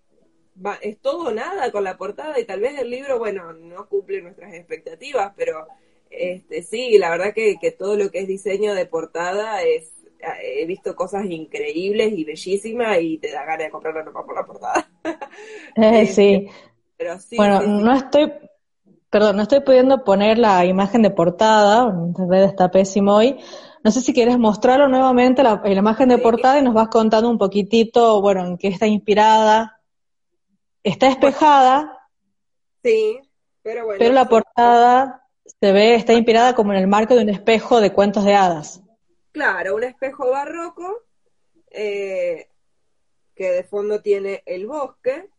es todo nada con la portada y tal vez el libro, bueno, no cumple nuestras expectativas, pero este, sí, la verdad que, que todo lo que es diseño de portada es, he visto cosas increíbles y bellísimas y te da ganas de comprar la ropa por la portada. Eh, sí. Este, pero sí. Bueno, no estoy, perdón, no estoy pudiendo poner la imagen de portada, internet está pésimo hoy. No sé si quieres mostrarlo nuevamente, la, la imagen de portada, y nos vas contando un poquitito, bueno, en qué está inspirada. Está espejada. Sí, pero bueno. Pero la portada se ve, está inspirada como en el marco de un espejo de cuentos de hadas. Claro, un espejo barroco eh, que de fondo tiene el bosque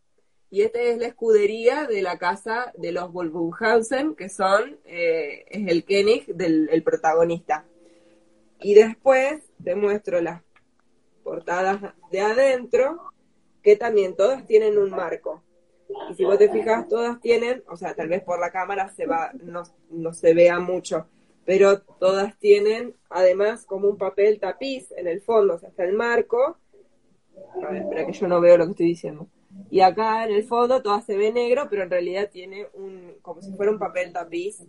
y esta es la escudería de la casa de los Wolfenhausen, que son, eh, es el König del protagonista. Y después te muestro las portadas de adentro, que también todas tienen un marco. Y si vos te fijas, todas tienen, o sea, tal vez por la cámara se va, no, no se vea mucho, pero todas tienen además como un papel tapiz en el fondo, o sea, está el marco. A ver, espera que yo no veo lo que estoy diciendo. Y acá en el fondo todas se ve negro, pero en realidad tiene un, como si fuera un papel tapiz.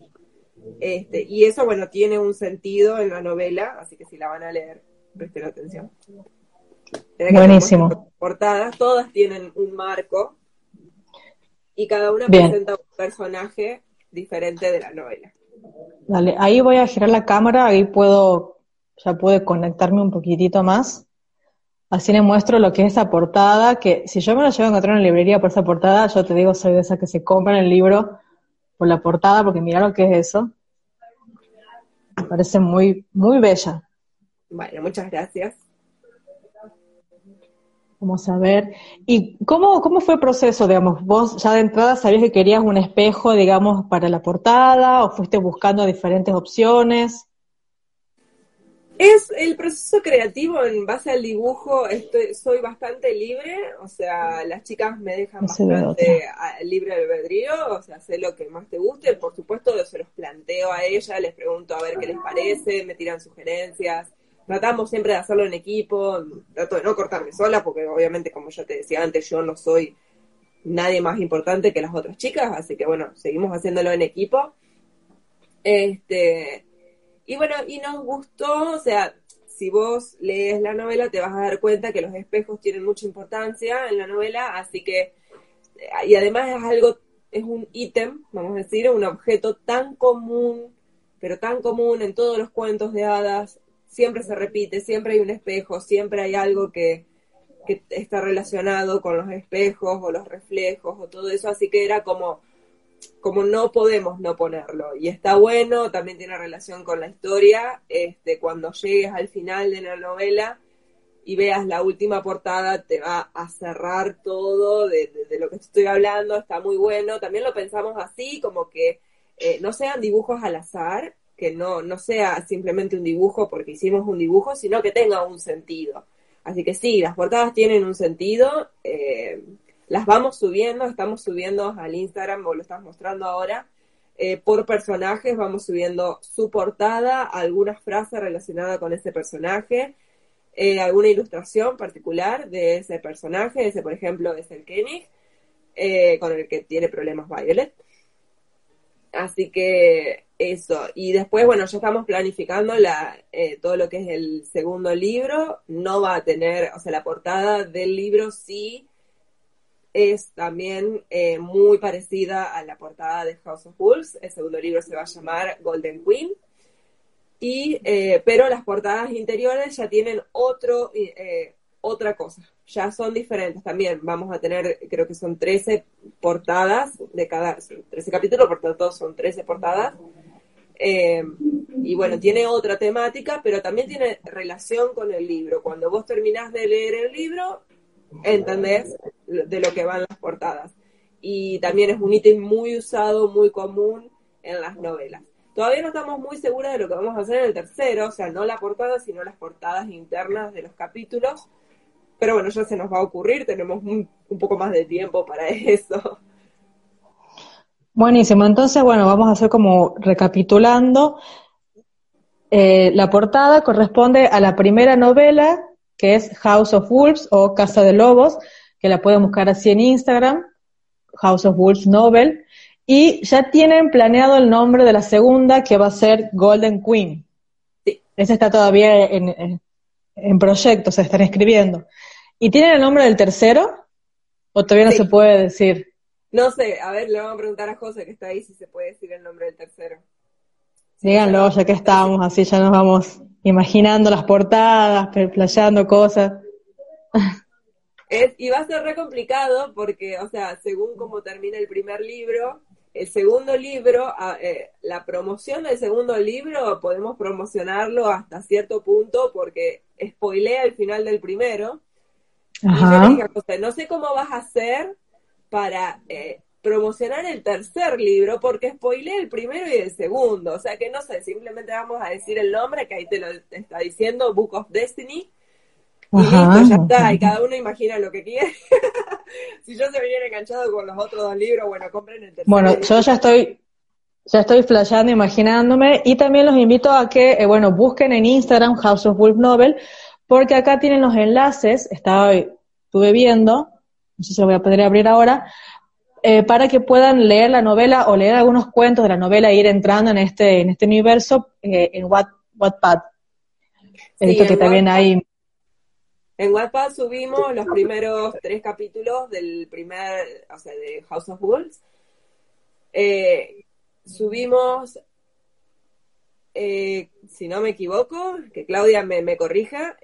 Este, y eso, bueno, tiene un sentido en la novela, así que si la van a leer, presten atención. Buenísimo. Portadas, todas tienen un marco y cada una presenta un personaje diferente de la novela. Dale, ahí voy a girar la cámara, ahí puedo, ya puede conectarme un poquitito más. Así le muestro lo que es esa portada, que si yo me la llevo a encontrar en la librería por esa portada, yo te digo, soy de esas que se compran el libro por la portada, porque mira lo que es eso. Me parece muy, muy bella. Bueno, muchas gracias. Vamos a ver. ¿Y cómo, cómo fue el proceso, digamos? ¿Vos ya de entrada sabías que querías un espejo, digamos, para la portada o fuiste buscando diferentes opciones? Es el proceso creativo en base al dibujo, estoy, soy bastante libre, o sea, las chicas me dejan bastante libre albedrío, o sea, sé lo que más te guste, por supuesto se los planteo a ella, les pregunto a ver qué les parece, me tiran sugerencias, tratamos siempre de hacerlo en equipo, trato de no cortarme sola, porque obviamente, como ya te decía antes, yo no soy nadie más importante que las otras chicas, así que bueno, seguimos haciéndolo en equipo. Este, y bueno, y nos gustó, o sea, si vos lees la novela te vas a dar cuenta que los espejos tienen mucha importancia en la novela, así que, y además es algo, es un ítem, vamos a decir, un objeto tan común, pero tan común en todos los cuentos de hadas, siempre se repite, siempre hay un espejo, siempre hay algo que, está relacionado con los espejos o los reflejos o todo eso, así que era como, como no podemos no ponerlo. Y está bueno, también tiene relación con la historia, este, cuando llegues al final de la novela y veas la última portada, te va a cerrar todo de, lo que estoy hablando, está muy bueno. También lo pensamos así, como que eh, no sean dibujos al azar, que no, no sea simplemente un dibujo porque hicimos un dibujo, sino que tenga un sentido. Así que sí, las portadas tienen un sentido, eh, las vamos subiendo, estamos subiendo al Instagram, o lo estás mostrando ahora, eh, por personajes, vamos subiendo su portada, algunas frases relacionadas con ese personaje, eh, alguna ilustración particular de ese personaje, ese por ejemplo es el Kenny, con el que tiene problemas Violet. Así que eso. Y después, bueno, ya estamos planificando la, eh, todo lo que es el segundo libro. No va a tener, o sea, la portada del libro sí es también eh, muy parecida a la portada de House of Wolves. El segundo libro se va a llamar Golden Queen. Y, eh, pero las portadas interiores ya tienen otro, otra cosa. Ya son diferentes también. Vamos a tener, creo que son 13 portadas de cada, 13 capítulos, por tanto son 13 portadas. Eh, y bueno, tiene otra temática, pero también tiene relación con el libro. Cuando vos terminás de leer el libro, entendés de lo que van las portadas. Y también es un ítem muy usado, muy común en las novelas. Todavía no estamos muy seguras de lo que vamos a hacer en el tercero, o sea, no la portada, sino las portadas internas de los capítulos pero bueno, ya se nos va a ocurrir, tenemos un, poco más de tiempo para eso. Buenísimo, entonces bueno, vamos a hacer como recapitulando. Eh, la portada corresponde a la primera novela, que es House of Wolves o Casa de Lobos, que la pueden buscar así en Instagram, House of Wolves Novel, y ya tienen planeado el nombre de la segunda, que va a ser Golden Queen. Sí. Esa está todavía en, en, proyecto, se están escribiendo. ¿Y tienen el nombre del tercero? ¿O todavía no se puede decir? No sé, a ver, le vamos a preguntar a José que está ahí si se puede decir el nombre del tercero. Díganlo, ya que estamos, así ya nos vamos imaginando las portadas, playando cosas. Es, y va a ser re complicado porque, o sea, según cómo termina el primer libro, el segundo libro, eh, la promoción del segundo libro podemos promocionarlo hasta cierto punto porque spoilea el final del primero. Y yo le dije, no sé cómo vas a hacer para eh, promocionar el tercer libro porque spoilea el primero y el segundo. O sea que no sé, simplemente vamos a decir el nombre que ahí te lo está diciendo, Book of Destiny. Y listo, ya está, y cada uno imagina lo que quiere. si yo se viniera enganchado con los otros dos libros, bueno, compren el tercer Bueno, yo ya estoy, ya estoy flasheando, imaginándome, y también los invito a que, eh, bueno, busquen en Instagram House of Wolf Novel, porque acá tienen los enlaces, estaba, estuve viendo, no sé si lo voy a poder abrir ahora, eh, para que puedan leer la novela o leer algunos cuentos de la novela e ir entrando en este, en este universo eh, en What, Wattpad. Sí, que también hay... En Wattpad subimos los primeros tres capítulos del primer, o sea, de House of Wolves. Eh, subimos, si no me equivoco, que Claudia me, me corrija,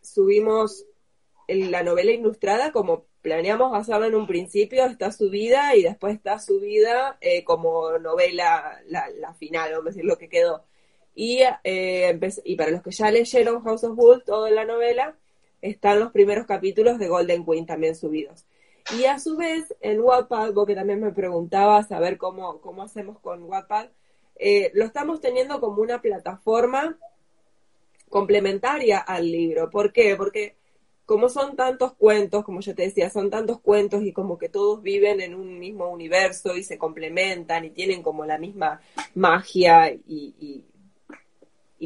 subimos la novela ilustrada como planeamos hacerlo en un principio, está subida y después está subida eh, como novela, la, final, vamos a decir lo que quedó. Y, eh, para los que ya leyeron House of Wolves, toda la novela, están los primeros capítulos de Golden Queen también subidos. Y a su vez, en Wattpad, vos que también me preguntabas a ver cómo, cómo hacemos con Wattpad, eh, lo estamos teniendo como una plataforma complementaria al libro. ¿Por qué? Porque como son tantos cuentos, como yo te decía, son tantos cuentos y como que todos viven en un mismo universo y se complementan y tienen como la misma magia y,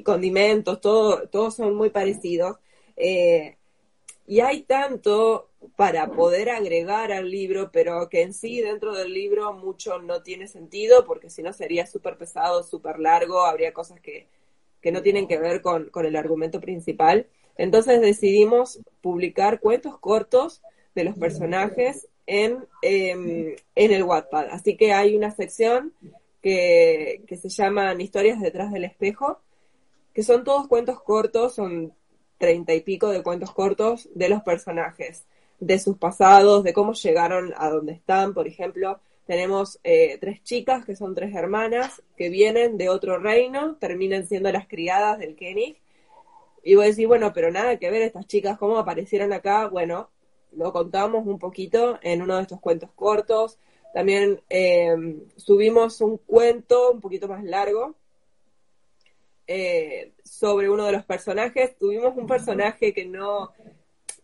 condimentos, todo, todos son muy parecidos. Eh, y hay tanto para poder agregar al libro, pero que en sí dentro del libro mucho no tiene sentido, porque si no sería súper pesado, súper largo, habría cosas que, no tienen que ver con, con el argumento principal. Entonces decidimos publicar cuentos cortos de los personajes en, em, en el Wattpad. Así que hay una sección que, que se llaman Historias detrás del espejo, que son todos cuentos cortos, son treinta y pico de cuentos cortos de los personajes, de sus pasados, de cómo llegaron a donde están. Por ejemplo, tenemos eh, tres chicas que son tres hermanas que vienen de otro reino, terminan siendo las criadas del Kenny y vos decís, bueno, pero nada que ver estas chicas, cómo aparecieron acá. Bueno, lo contamos un poquito en uno de estos cuentos cortos. También em, subimos un cuento un poquito más largo eh, sobre uno de los personajes. Tuvimos un personaje que no,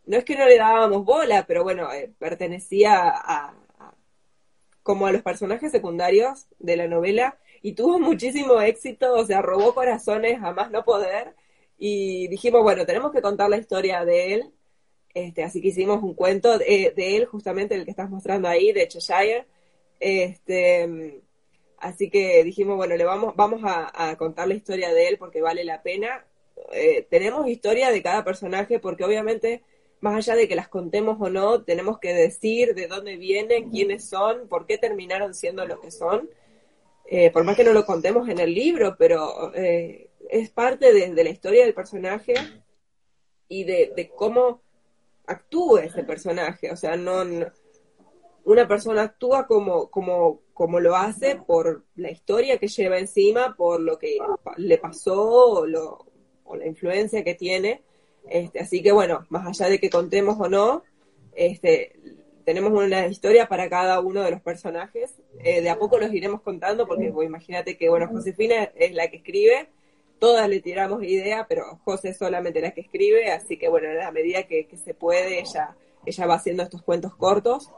no es que no le dábamos bola, pero bueno, eh, pertenecía a, como a los personajes secundarios de la novela y tuvo muchísimo éxito, o sea, robó corazones a más no poder y dijimos, bueno, tenemos que contar la historia de él. Este, así que hicimos un cuento de, él, justamente el que estás mostrando ahí, de Cheshire. Este, así que dijimos, bueno, le vamos, vamos a, contar la historia de él porque vale la pena. Eh, tenemos historia de cada personaje porque obviamente, más allá de que las contemos o no, tenemos que decir de dónde vienen, quiénes son, por qué terminaron siendo lo que son. Eh, por más que no lo contemos en el libro, pero eh, es parte de, la historia del personaje y de, cómo actúa ese personaje. O sea, no, una persona actúa como, como, como lo hace por la historia que lleva encima, por lo que le pasó o, lo, o la influencia que tiene. Este, así que bueno, más allá de que contemos o no, este, tenemos una historia para cada uno de los personajes. Eh, de a poco los iremos contando porque imagínate que, bueno, Josefina es la que escribe todas le tiramos idea, pero José es solamente la que escribe, así que bueno, a medida que, se puede, ella, ella va haciendo estos cuentos cortos.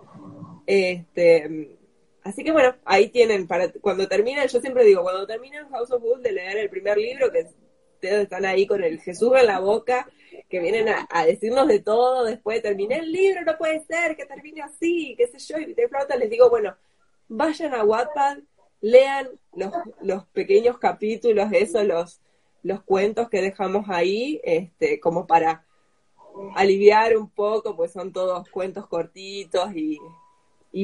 Este, así que bueno, ahí tienen, para cuando terminan, yo siempre digo, cuando terminan House of Wood de leer el primer libro, que ustedes están ahí con el Jesús en la boca que vienen a, decirnos de todo, después terminé el libro, no puede ser que termine así, qué sé yo, y de pronto les digo, bueno, vayan a Wattpad, lean los, los pequeños capítulos, eso, los, los cuentos que dejamos ahí, este, como para aliviar un poco, pues son todos cuentos cortitos y,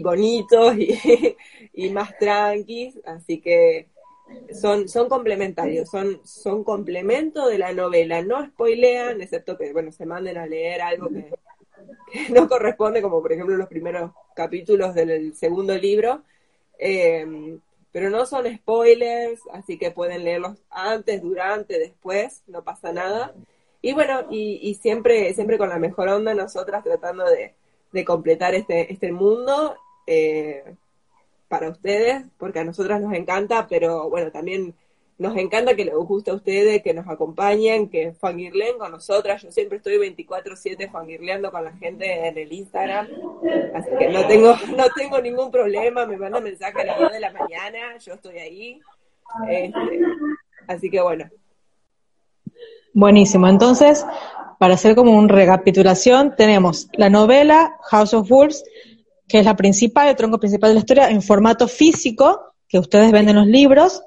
bonitos y, y, más tranquis, así que son, son complementarios, son, son complemento de la novela, no spoilean, excepto que, bueno, se manden a leer algo que, no corresponde, como por ejemplo los primeros capítulos del segundo libro, eh, pero no son spoilers, así que pueden leerlos antes, durante, después, no pasa nada. Y bueno, y, siempre, siempre con la mejor onda nosotras tratando de, completar este, este mundo eh, para ustedes, porque a nosotras nos encanta, pero bueno, también nos encanta que les guste a ustedes, que nos acompañen, que fangirlen con nosotras. Yo siempre estoy 24/7 fangirleando con la gente en el Instagram, así que no tengo no tengo ningún problema, me mandan mensaje a las 2 de la mañana, yo estoy ahí. Este, así que bueno. Buenísimo, entonces, para hacer como una recapitulación, tenemos la novela House of Wolves, que es la principal, el tronco principal de la historia, en formato físico, que ustedes venden los libros,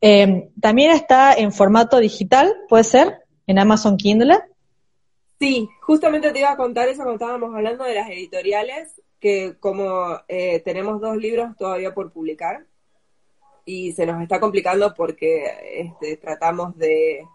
eh, también está en formato digital, ¿puede ser? En Amazon Kindle. Sí, justamente te iba a contar eso cuando estábamos hablando de las editoriales, que como eh, tenemos dos libros todavía por publicar y se nos está complicando porque este, tratamos de,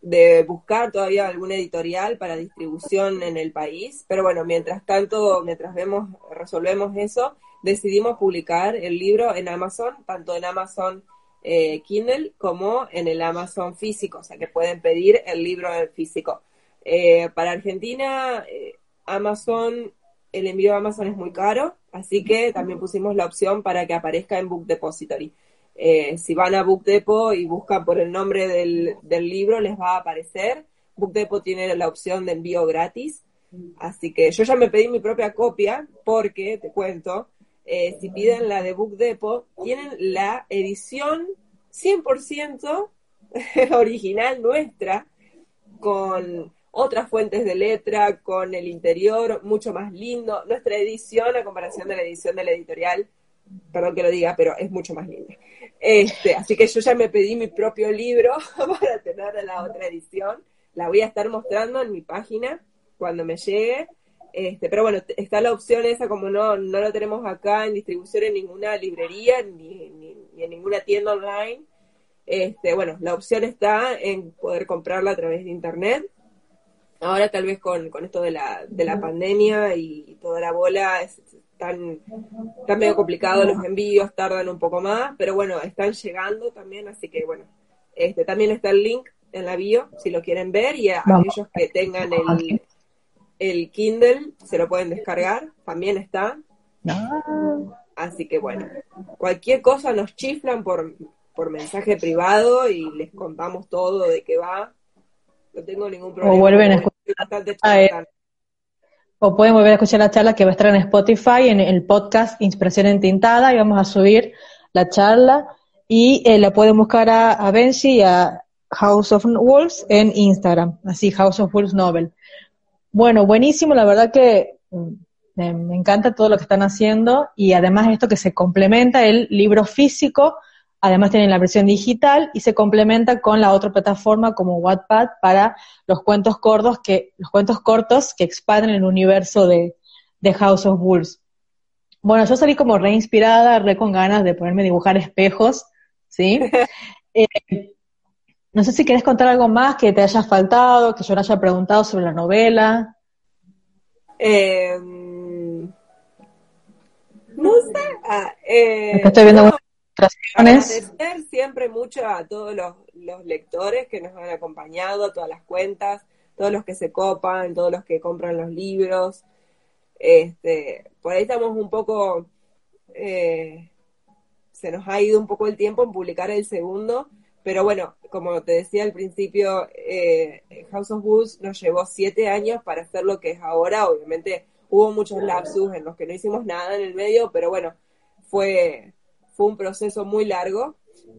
de buscar todavía algún editorial para distribución en el país, pero bueno, mientras tanto, mientras vemos, resolvemos eso, decidimos publicar el libro en Amazon, tanto en Amazon eh, Kindle como en el Amazon físico, o sea que pueden pedir el libro en físico. Eh, para Argentina, eh, Amazon, el envío a Amazon es muy caro, así que también pusimos la opción para que aparezca en Book Depository. si van a Book Depot y buscan por el nombre del, del libro, les va a aparecer. Book Depot tiene la opción de envío gratis, así que yo ya me pedí mi propia copia porque, te cuento, eh, si piden la de Book Depot, tienen la edición 100% original nuestra, con otras fuentes de letra, con el interior mucho más lindo. Nuestra edición, a comparación de la edición de la editorial, perdón que lo diga, pero es mucho más linda. Este, así que yo ya me pedí mi propio libro para tener la otra edición. La voy a estar mostrando en mi página cuando me llegue. Este, pero bueno, está la opción esa, como no, no lo tenemos acá en distribución en ninguna librería ni, en ninguna tienda online. Este, bueno, la opción está en poder comprarla a través de internet. Ahora tal vez con, esto de la, de la pandemia y toda la bola es tan, tan medio complicado los envíos, tardan un poco más, pero bueno, están llegando también, así que bueno, este también está el link en la bio si lo quieren ver y a aquellos que tengan el, el Kindle se lo pueden descargar, también está. Ah. Así que bueno, cualquier cosa nos chiflan por, por mensaje privado y les contamos todo de qué va. No tengo ningún problema. O vuelven a escuchar. o pueden volver a escuchar la charla que va a estar en Spotify, en el podcast Inspiración Entintada, y vamos a subir la charla. Y eh, la pueden buscar a, a Benji y a House of Wolves en Instagram, así House of Wolves Novel. Bueno, buenísimo, la verdad que mm, me, encanta todo lo que están haciendo y además esto que se complementa el libro físico, además tienen la versión digital y se complementa con la otra plataforma como Wattpad para los cuentos cortos que, los cuentos cortos que expanden el universo de, House of Wolves. Bueno, yo salí como re inspirada, re con ganas de ponerme a dibujar espejos, ¿sí? Eh, no sé si querés contar algo más que te haya faltado, que yo le haya preguntado sobre la novela. Em, no sé. Ah, eh, estoy viendo no, Agradecer siempre mucho a todos los, lectores que nos han acompañado, a todas las cuentas, todos los que se copan, todos los que compran los libros. Este, por ahí estamos un poco, eh, se nos ha ido un poco el tiempo en publicar el segundo, pero bueno, como te decía al principio, eh, House of Wolves nos llevó siete años para hacer lo que es ahora. Obviamente hubo muchos lapsus en los que no hicimos nada en el medio, pero bueno, fue, fue un proceso muy largo.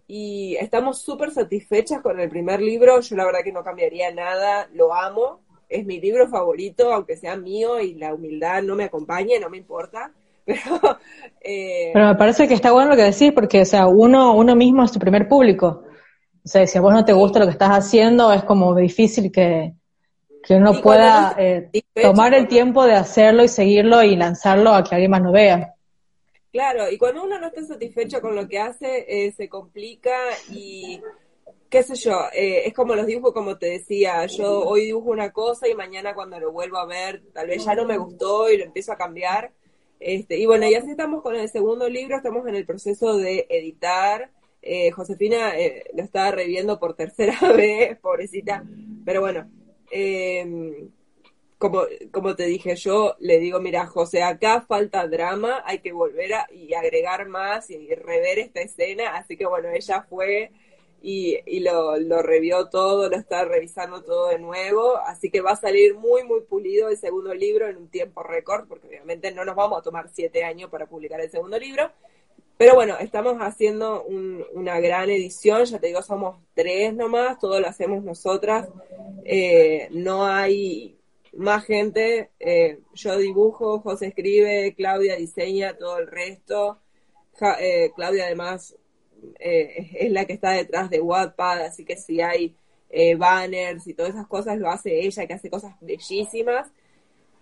y estamos súper satisfechas con el primer libro. Yo la verdad que no cambiaría nada, lo amo. Es mi libro favorito, aunque sea mío y la humildad no me acompañe, no me importa. Pero, eh... Pero me parece que está bueno lo que decís, porque o sea, uno, uno mismo es tu primer público. O sea, si a vos no te gusta lo que estás haciendo, es como difícil que, que uno pueda eh, tomar el tiempo de hacerlo y seguirlo y lanzarlo a que alguien más lo vea. Claro, y cuando uno no está satisfecho con lo que hace, eh, se complica y qué sé yo, eh, es como los dibujos, como te decía, yo hoy dibujo una cosa y mañana cuando lo vuelvo a ver, tal vez ya no me gustó y lo empiezo a cambiar. Este, y bueno, y así estamos con el segundo libro, estamos en el proceso de editar. Eh, Josefina lo está reviendo por tercera vez, pobrecita, pero bueno, eh, como, como te dije, yo le digo, mira, José, acá falta drama, hay que volver a, y agregar más y rever esta escena, así que bueno, ella fue y, y lo, lo revió todo, lo está revisando todo de nuevo, así que va a salir muy, muy pulido el segundo libro en un tiempo récord, porque obviamente no nos vamos a tomar siete años para publicar el segundo libro, pero bueno, estamos haciendo una gran edición, ya te digo, somos tres nomás, todo lo hacemos nosotras, eh, no hay más gente, eh, yo dibujo, José escribe, Claudia diseña, todo el resto. Eh, Claudia además eh, es la que está detrás de Wattpad, así que si hay banners y todas esas cosas lo hace ella, que hace cosas bellísimas.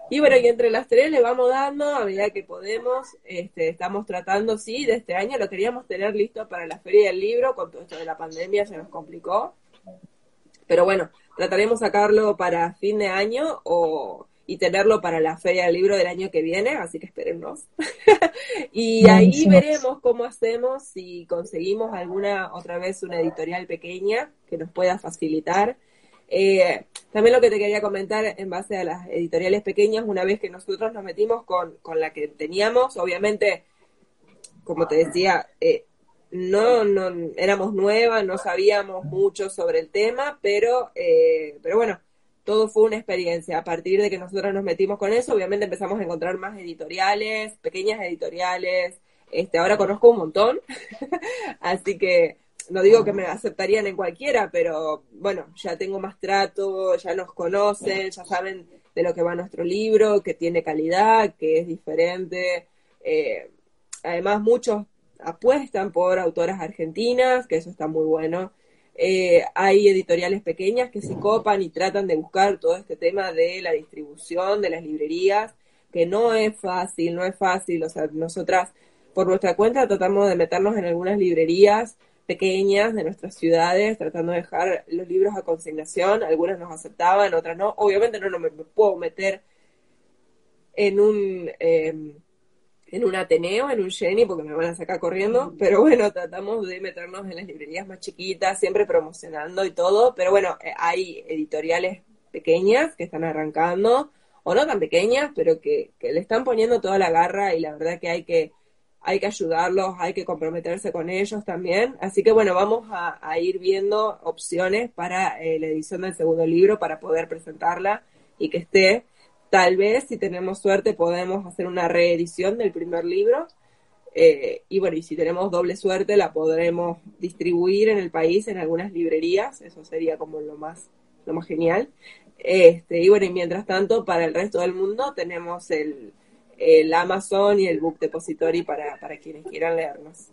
Y bueno, y entre las tres le vamos dando a medida que podemos. Este, estamos tratando, sí, de este año lo queríamos tener listo para la Feria del Libro, con todo esto de la pandemia se nos complicó. Pero bueno, trataremos sacarlo para fin de año o y tenerlo para la Feria del Libro del año que viene, así que espérennos. y ahí veremos cómo hacemos, si conseguimos alguna, otra vez, una editorial pequeña que nos pueda facilitar. Eh, también lo que te quería comentar en base a las editoriales pequeñas, una vez que nosotros nos metimos con, con la que teníamos, obviamente, como te decía, eh, no, no éramos nuevas, no sabíamos mucho sobre el tema, pero, eh, pero bueno, todo fue una experiencia. A partir de que nosotros nos metimos con eso, obviamente empezamos a encontrar más editoriales, pequeñas editoriales. Este, ahora conozco un montón, así que no digo que me aceptarían en cualquiera, pero bueno, ya tengo más trato, ya nos conocen, ya saben de lo que va nuestro libro, que tiene calidad, que es diferente. Eh, además, muchos apuestan por autoras argentinas, que eso está muy bueno. Eh, hay editoriales pequeñas que se copan y tratan de buscar todo este tema de la distribución de las librerías, que no es fácil, no es fácil. O sea, nosotras por nuestra cuenta tratamos de meternos en algunas librerías pequeñas de nuestras ciudades, tratando de dejar los libros a consignación. Algunas nos aceptaban, otras no. Obviamente no, no me, puedo meter en un... Eh, en un Ateneo, en un Jenny, porque me van a sacar corriendo, pero bueno, tratamos de meternos en las librerías más chiquitas, siempre promocionando y todo, pero bueno, eh, hay editoriales pequeñas que están arrancando, o no tan pequeñas, pero que, le están poniendo toda la garra y la verdad que hay que, hay que ayudarlos, hay que comprometerse con ellos también. Así que bueno, vamos a, ir viendo opciones para eh, la edición del segundo libro para poder presentarla y que esté Tal vez, si tenemos suerte, podemos hacer una reedición del primer libro. Eh, y bueno, y si tenemos doble suerte, la podremos distribuir en el país en algunas librerías. Eso sería como lo más, lo más genial. Este, y bueno, y mientras tanto, para el resto del mundo tenemos el, el Amazon y el Book Depository para, para quienes quieran leernos.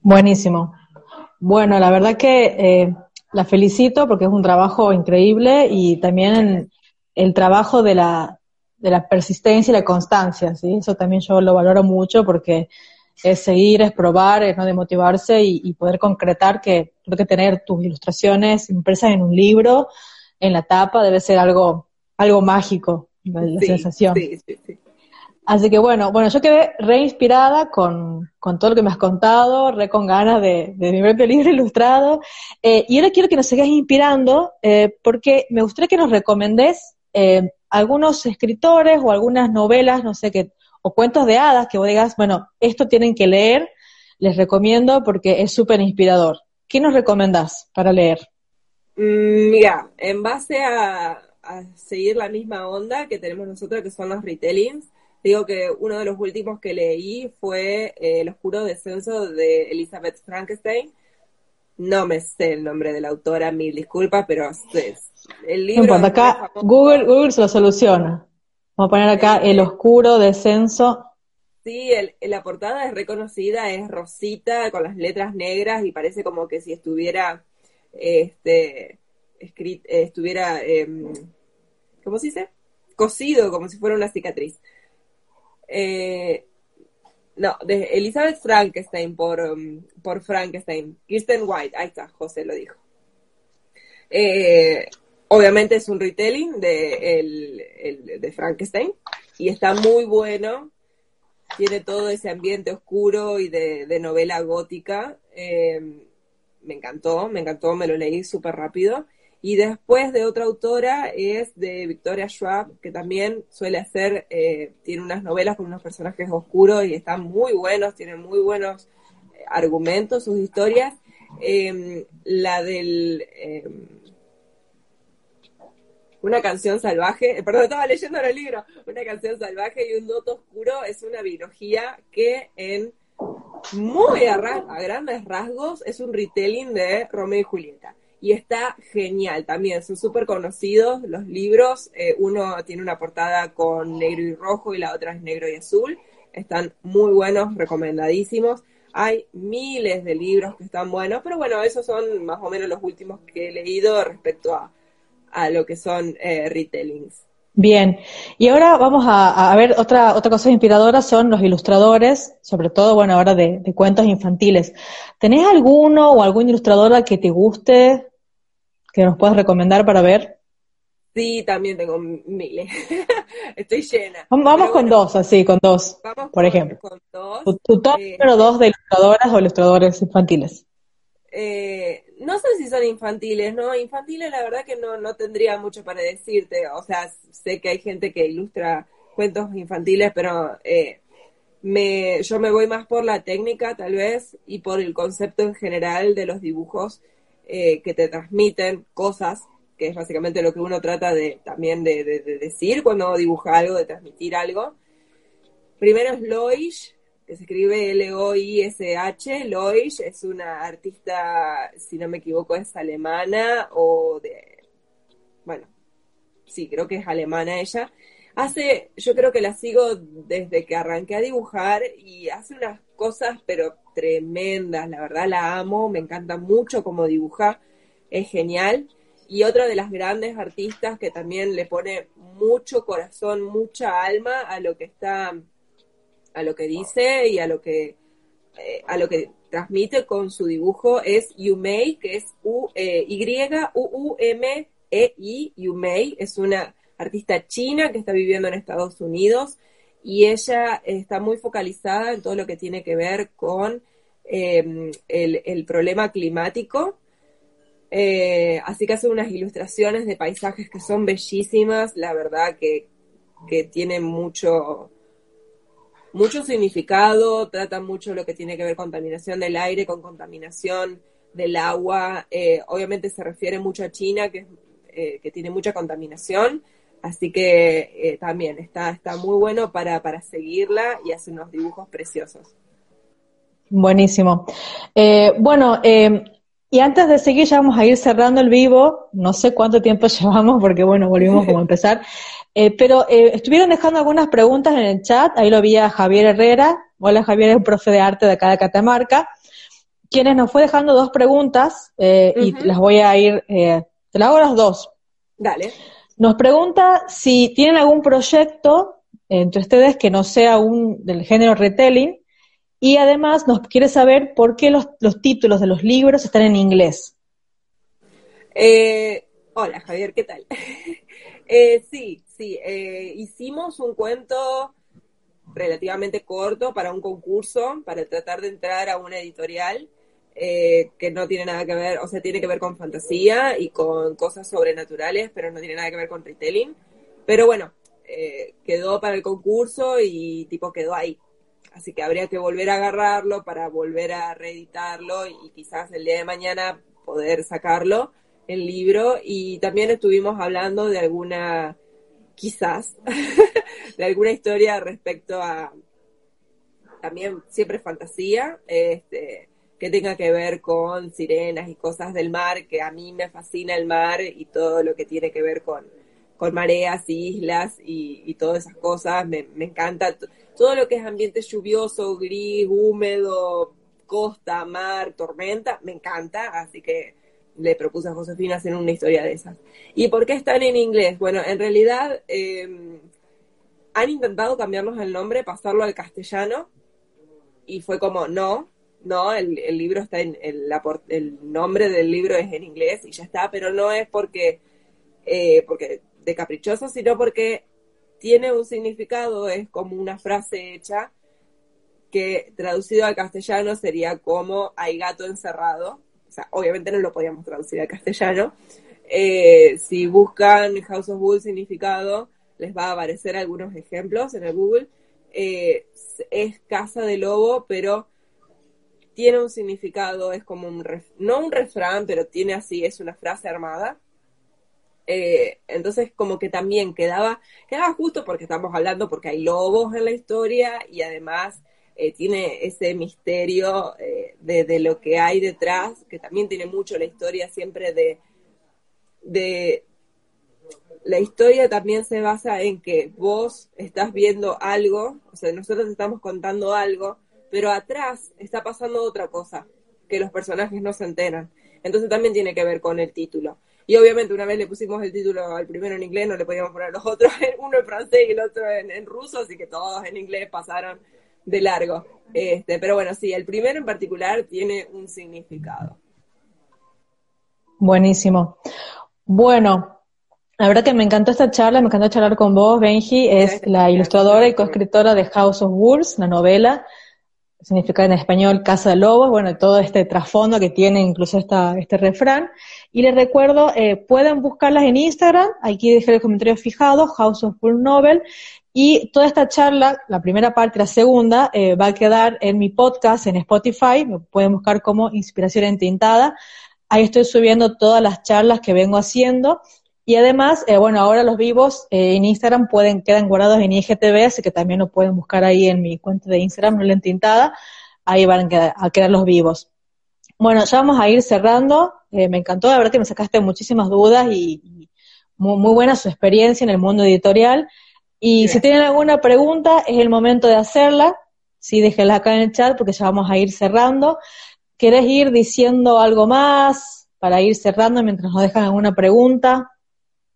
Buenísimo. Bueno, la verdad que eh, la felicito porque es un trabajo increíble y también el trabajo de la, de la persistencia y la constancia, ¿sí? Eso también yo lo valoro mucho porque es seguir, es probar, es no demotivarse y, y poder concretar que creo que tener tus ilustraciones impresas en un libro, en la tapa, debe ser algo, algo mágico, la, sensación. Sí, sí, sí. Así que bueno, bueno, yo quedé re inspirada con, con, todo lo que me has contado, re con ganas de, de mi propio libro ilustrado. Eh, y ahora quiero que nos sigas inspirando, eh, porque me gustaría que nos recomendés eh, algunos escritores o algunas novelas, no sé qué, o cuentos de hadas que vos digas, bueno, esto tienen que leer, les recomiendo porque es súper inspirador. ¿Qué nos recomendás para leer? Mm, mira, en base a, seguir la misma onda que tenemos nosotros, que son los retellings, Digo que uno de los últimos que leí fue eh, El oscuro descenso de Elizabeth Frankenstein. No me sé el nombre de la autora, mil disculpas, pero es, el libro... No acá Google, Google se lo soluciona. Vamos a poner acá El oscuro descenso Sí, el, la portada es reconocida, es rosita con las letras negras y parece como que si estuviera, este, escrito, estuviera, eh, ¿cómo se dice? Cosido, como si fuera una cicatriz. Eh, no, de Elizabeth Frankenstein por, um, por Frankenstein. Kirsten White, ahí está, José lo dijo. Eh, obviamente es un retelling de, el, de Frankenstein y está muy bueno tiene todo ese ambiente oscuro y de, novela gótica. Eh, me encantó, me encantó, me lo leí súper rápido. Y después de otra autora es de Victoria Schwab, que también suele hacer, eh, tiene unas novelas con unos personajes oscuros y están muy buenos, tienen muy buenos eh, argumentos, sus historias. la del una canción salvaje, eh, perdón, estaba leyendo el libro, una canción salvaje y un noto oscuro es una biología que en muy a, grandes rasgos es un retelling de Romeo y Julieta. Y está genial también, son súper conocidos los libros, eh, uno tiene una portada con negro y rojo y la otra es negro y azul, están muy buenos, recomendadísimos. Hay miles de libros que están buenos, pero bueno, esos son más o menos los últimos que he leído respecto a, a lo que son eh, retellings. Bien, y ahora vamos a, ver otra, otra cosa inspiradora, son los ilustradores, sobre todo, bueno, ahora de, cuentos infantiles. ¿Tenés alguno o alguna ilustradora que te guste, que nos puedas recomendar para ver? Sí, también tengo miles. Estoy llena. Vamos con dos, así, con dos, por ejemplo. Con dos. Tu, top eh, número dos de ilustradoras o ilustradores infantiles. Eh, no sé si son infantiles, ¿no? Infantiles la verdad que no, no tendría mucho para decirte. O sea, sé que hay gente que ilustra cuentos infantiles, pero eh, me, yo me voy más por la técnica tal vez y por el concepto en general de los dibujos eh, que te transmiten cosas, que es básicamente lo que uno trata de también de, de decir cuando dibuja algo, de transmitir algo. Primero es Loish, que se escribe L-O-I-S-H. Loish es una artista, si no me equivoco, es alemana o de. Bueno, sí, creo que es alemana ella. Hace, yo creo que la sigo desde que arranqué a dibujar y hace unas cosas, pero tremendas, la verdad la amo, me encanta mucho cómo dibuja, es genial. Y otra de las grandes artistas que también le pone mucho corazón, mucha alma a lo que está a lo que dice y a lo que, eh, a lo que transmite con su dibujo es Yumei, que es U, eh, Y-U-U-M-E-I, Yumei, es una artista china que está viviendo en Estados Unidos y ella está muy focalizada en todo lo que tiene que ver con em, el, problema climático. Eh, así que hace unas ilustraciones de paisajes que son bellísimas, la verdad que, que tienen mucho, mucho significado, trata mucho lo que tiene que ver con contaminación del aire, con contaminación del agua. Eh, obviamente se refiere mucho a China, que, eh, que tiene mucha contaminación, así que eh, también está, está muy bueno para, para seguirla y hace unos dibujos preciosos. Buenísimo. bueno, y antes de seguir, ya vamos a ir cerrando el vivo. No sé cuánto tiempo llevamos, porque bueno, volvimos como a empezar. Eh, pero eh, estuvieron dejando algunas preguntas en el chat, ahí lo vi a Javier Herrera, hola Javier, es un profe de arte de acá de Catamarca, quienes nos fue dejando dos preguntas eh, y las voy a ir, te las hago las dos. Dale. Nos pregunta si tienen algún proyecto entre ustedes que no sea un del género retelling y además nos quiere saber por qué los, los títulos de los libros están en inglés. hola Javier, ¿qué tal? Eh, sí, sí, eh, hicimos un cuento relativamente corto para un concurso, para tratar de entrar a una editorial eh, que no tiene nada que ver, o sea, tiene que ver con fantasía y con cosas sobrenaturales, pero no tiene nada que ver con retelling. Pero bueno, quedó para el concurso y tipo quedó ahí. Así que habría que volver a agarrarlo para volver a reeditarlo y quizás el día de mañana poder sacarlo el libro y también estuvimos hablando de alguna, quizás, de alguna historia respecto a también siempre fantasía, este, que tenga que ver con sirenas y cosas del mar, que a mí me fascina el mar y todo lo que tiene que ver con, con mareas y islas y, todas esas cosas, me, me encanta. Todo lo que es ambiente lluvioso, gris, húmedo, costa, mar, tormenta, me encanta, así que le propuse a Josefina hacer una historia de esas. ¿Y por qué están en inglés? Bueno, en realidad eh, han intentado cambiarnos el nombre, pasarlo al castellano, y fue como, no, no, el, libro está en, el, el nombre del libro es en inglés y ya está, pero no es porque, eh, porque de caprichoso, sino porque tiene un significado, es como una frase hecha que traducido al castellano sería como hay gato encerrado. O sea, obviamente no lo podíamos traducir al castellano. Eh, si buscan House of Wool significado, les va a aparecer algunos ejemplos en el Google. Eh, es casa de lobo, pero tiene un significado, es como un, no un refrán, pero tiene así, es una frase armada. Eh, entonces como que también quedaba, quedaba justo porque estamos hablando, porque hay lobos en la historia y además eh, tiene ese misterio eh, de, lo que hay detrás, que también tiene mucho la historia siempre de, de, la historia también se basa en que vos estás viendo algo, o sea, nosotros estamos contando algo, pero atrás está pasando otra cosa, que los personajes no se enteran. Entonces también tiene que ver con el título. Y obviamente una vez le pusimos el título al primero en inglés, no le podíamos poner los otros, uno en francés y el otro en, ruso, así que todos en inglés pasaron de largo. Este, pero bueno, sí, el primero en particular tiene un significado. Buenísimo. Bueno, la verdad que me encantó esta charla, me encantó charlar con vos, Benji, es la ilustradora y coescritora de House of Wolves, la novela, significa en español Casa de Lobos, bueno, todo este trasfondo que tiene incluso esta, este refrán. Y les recuerdo, eh, pueden buscarlas en Instagram, aquí dejé el comentario fijado, House of Full Novel, y toda esta charla, la primera parte y la segunda, eh, va a quedar en mi podcast en Spotify, me pueden buscar como Inspiración Entintada. Ahí estoy subiendo todas las charlas que vengo haciendo. Y además, eh, bueno, ahora los vivos en Instagram pueden, quedan guardados en IGTV, así que también lo pueden buscar ahí en mi cuenta de Instagram, no entintada, ahí van a quedar, a quedar los vivos. Bueno, ya vamos a ir cerrando. Eh, me encantó, la verdad que me sacaste muchísimas dudas y, muy, buena su experiencia en el mundo editorial. Y si tienen alguna pregunta, es el momento de hacerla. Sí, déjenla acá en el chat porque ya vamos a ir cerrando. ¿Querés ir diciendo algo más para ir cerrando mientras nos dejan alguna pregunta?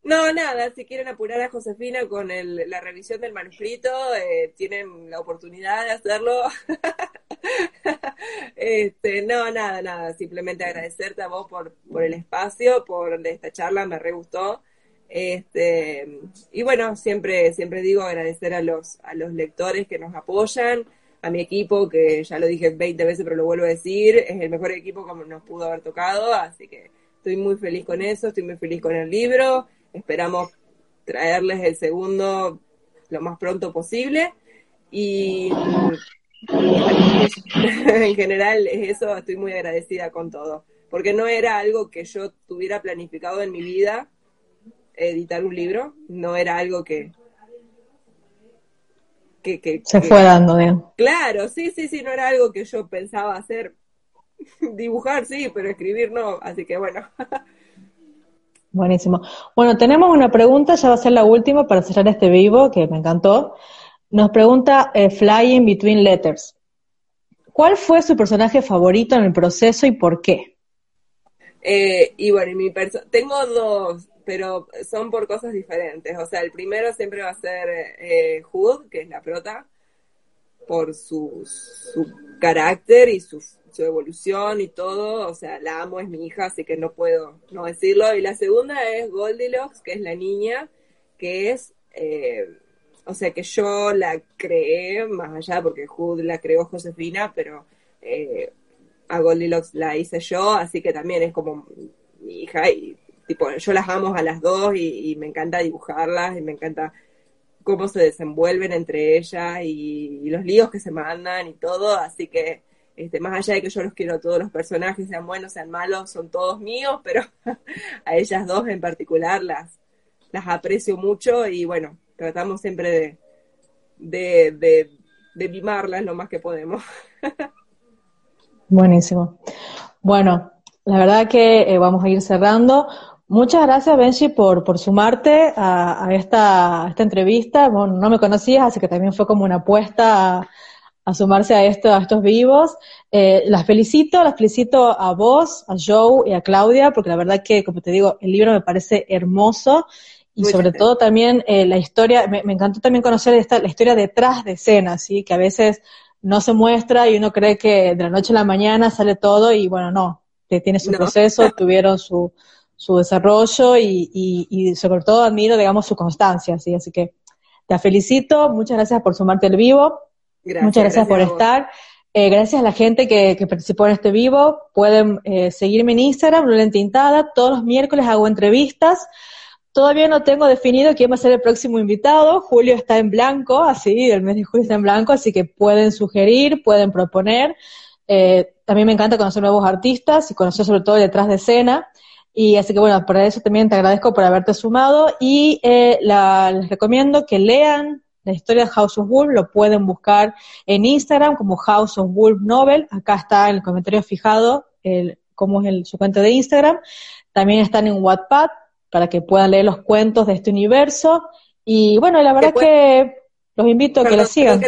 No, nada, si quieren apurar a Josefina con la revisión del manuscrito, eh, tienen la oportunidad de hacerlo. este, no, nada, nada, simplemente agradecerte a vos por, por el espacio, por esta charla, me re gustó. Este, y bueno, siempre, siempre digo agradecer a los, lectores que nos apoyan, a mi equipo, que ya lo dije 20 veces, pero lo vuelvo a decir, es el mejor equipo como nos pudo haber tocado, así que estoy muy feliz con eso, estoy muy feliz con el libro Esperamos traerles el segundo lo más pronto posible. Y en general es eso, estoy muy agradecida con todo. Porque no era algo que yo tuviera planificado en mi vida, editar un libro, no era algo que... que, Se fue dando, bien. Claro, sí, sí, sí, no era algo que yo pensaba hacer. Dibujar sí, pero escribir no, así que bueno. Buenísimo. Bueno, tenemos una pregunta, ya va a ser la última para cerrar este vivo, que me encantó. Nos pregunta eh, Flying Between Letters. ¿Cuál fue su personaje favorito en el proceso y por qué? Eh, y bueno, tengo dos, pero son por cosas diferentes. O sea, el primero siempre va a ser eh, Hood, que es la prota, por su, su carácter y su su evolución y todo, o sea, la amo, es mi hija, así que no puedo no decirlo. Y la segunda es Goldilocks, que es la niña, que es, eh, o sea, que yo la creé, más allá, porque Hood la creó Josefina, pero eh, a Goldilocks la hice yo, así que también es como mi hija y tipo, yo las amo a las dos y, me encanta dibujarlas y me encanta cómo se desenvuelven entre ellas y, y, los líos que se mandan y todo, así que este, más allá de que yo los quiero a todos los personajes, sean buenos, sean malos, son todos míos, pero a ellas dos en particular las, las aprecio mucho y bueno, tratamos siempre de, de, de mimarlas lo más que podemos. Buenísimo. Bueno, la verdad que eh, vamos a ir cerrando. Muchas gracias, Benji, por, por sumarte a, esta, esta entrevista. Bueno, no me conocías, así que también fue como una apuesta a, sumarse a, esto, a estos vivos. Eh, las felicito, las felicito a vos, a Joe y a Claudia, porque la verdad que, como te digo, el libro me parece hermoso y sobre todo también eh, la historia, me, encantó también conocer esta, la historia detrás de escena, ¿sí? que a veces no se muestra y uno cree que de la noche a la mañana sale todo y bueno, no, tiene su proceso, tuvieron su, su desarrollo y, y, sobre todo admiro, digamos, su constancia, ¿sí? Así que te felicito, muchas gracias por sumarte al vivo, muchas gracias, por estar. Eh, gracias a la gente que, que, participó en este vivo. Pueden eh, seguirme en Instagram, Lula Tintada. Todos los miércoles hago entrevistas. Todavía no tengo definido quién va a ser el próximo invitado. Julio está en blanco, así, el mes de julio está en blanco, así que pueden sugerir, pueden proponer. Eh, también me encanta conocer nuevos artistas y conocer sobre todo detrás de escena. Y así que bueno, por eso también te agradezco por haberte sumado y eh, les recomiendo que lean la historia de House of Wolf, lo pueden buscar en Instagram como House of Wolf Novel. Acá está en el comentario fijado el, cómo es el, su cuenta de Instagram. También están en Wattpad, para que puedan leer los cuentos de este universo. Y bueno, la verdad que los invito a que la sigan.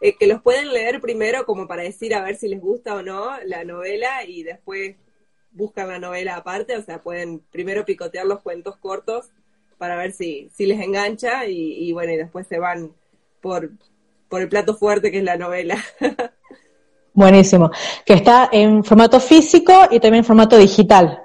Eh, que, los pueden leer primero como para decir a ver si les gusta o no la novela y después buscan la novela aparte, o sea, pueden primero picotear los cuentos cortos para ver si, si les engancha y, bueno, y después se van por, por el plato fuerte que es la novela. Buenísimo. Que está en formato físico y también en formato digital.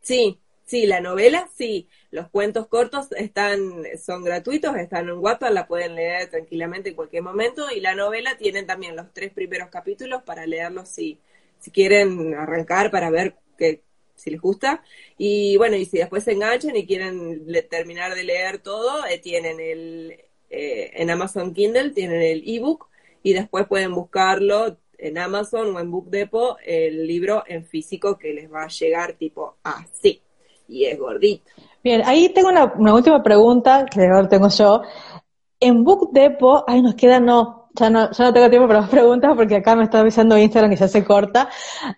Sí, Sí, la novela sí. Los cuentos cortos están, son gratuitos, están en WhatsApp, la pueden leer tranquilamente en cualquier momento. Y la novela tienen también los tres primeros capítulos para leerlos si, si quieren arrancar para ver que, si les gusta. Y bueno, y si después se enganchan y quieren terminar de leer todo, eh, tienen el, eh, en Amazon Kindle, tienen el ebook y después pueden buscarlo en Amazon o en Book Depot el libro en físico que les va a llegar tipo así y es gordito. Bien, ahí tengo una, última pregunta que tengo yo. En Book Depot, ay, nos queda, no, ya no, ya no tengo tiempo para las preguntas porque acá me está avisando Instagram que ya se corta,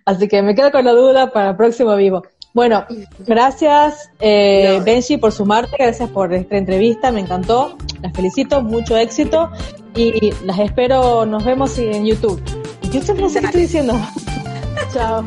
así que me quedo con la duda para el próximo vivo. Bueno, gracias eh, Benji por sumarte, gracias por esta entrevista, me encantó, las felicito, mucho éxito y las espero, nos vemos en YouTube. YouTube no sé qué estoy diciendo. Chao.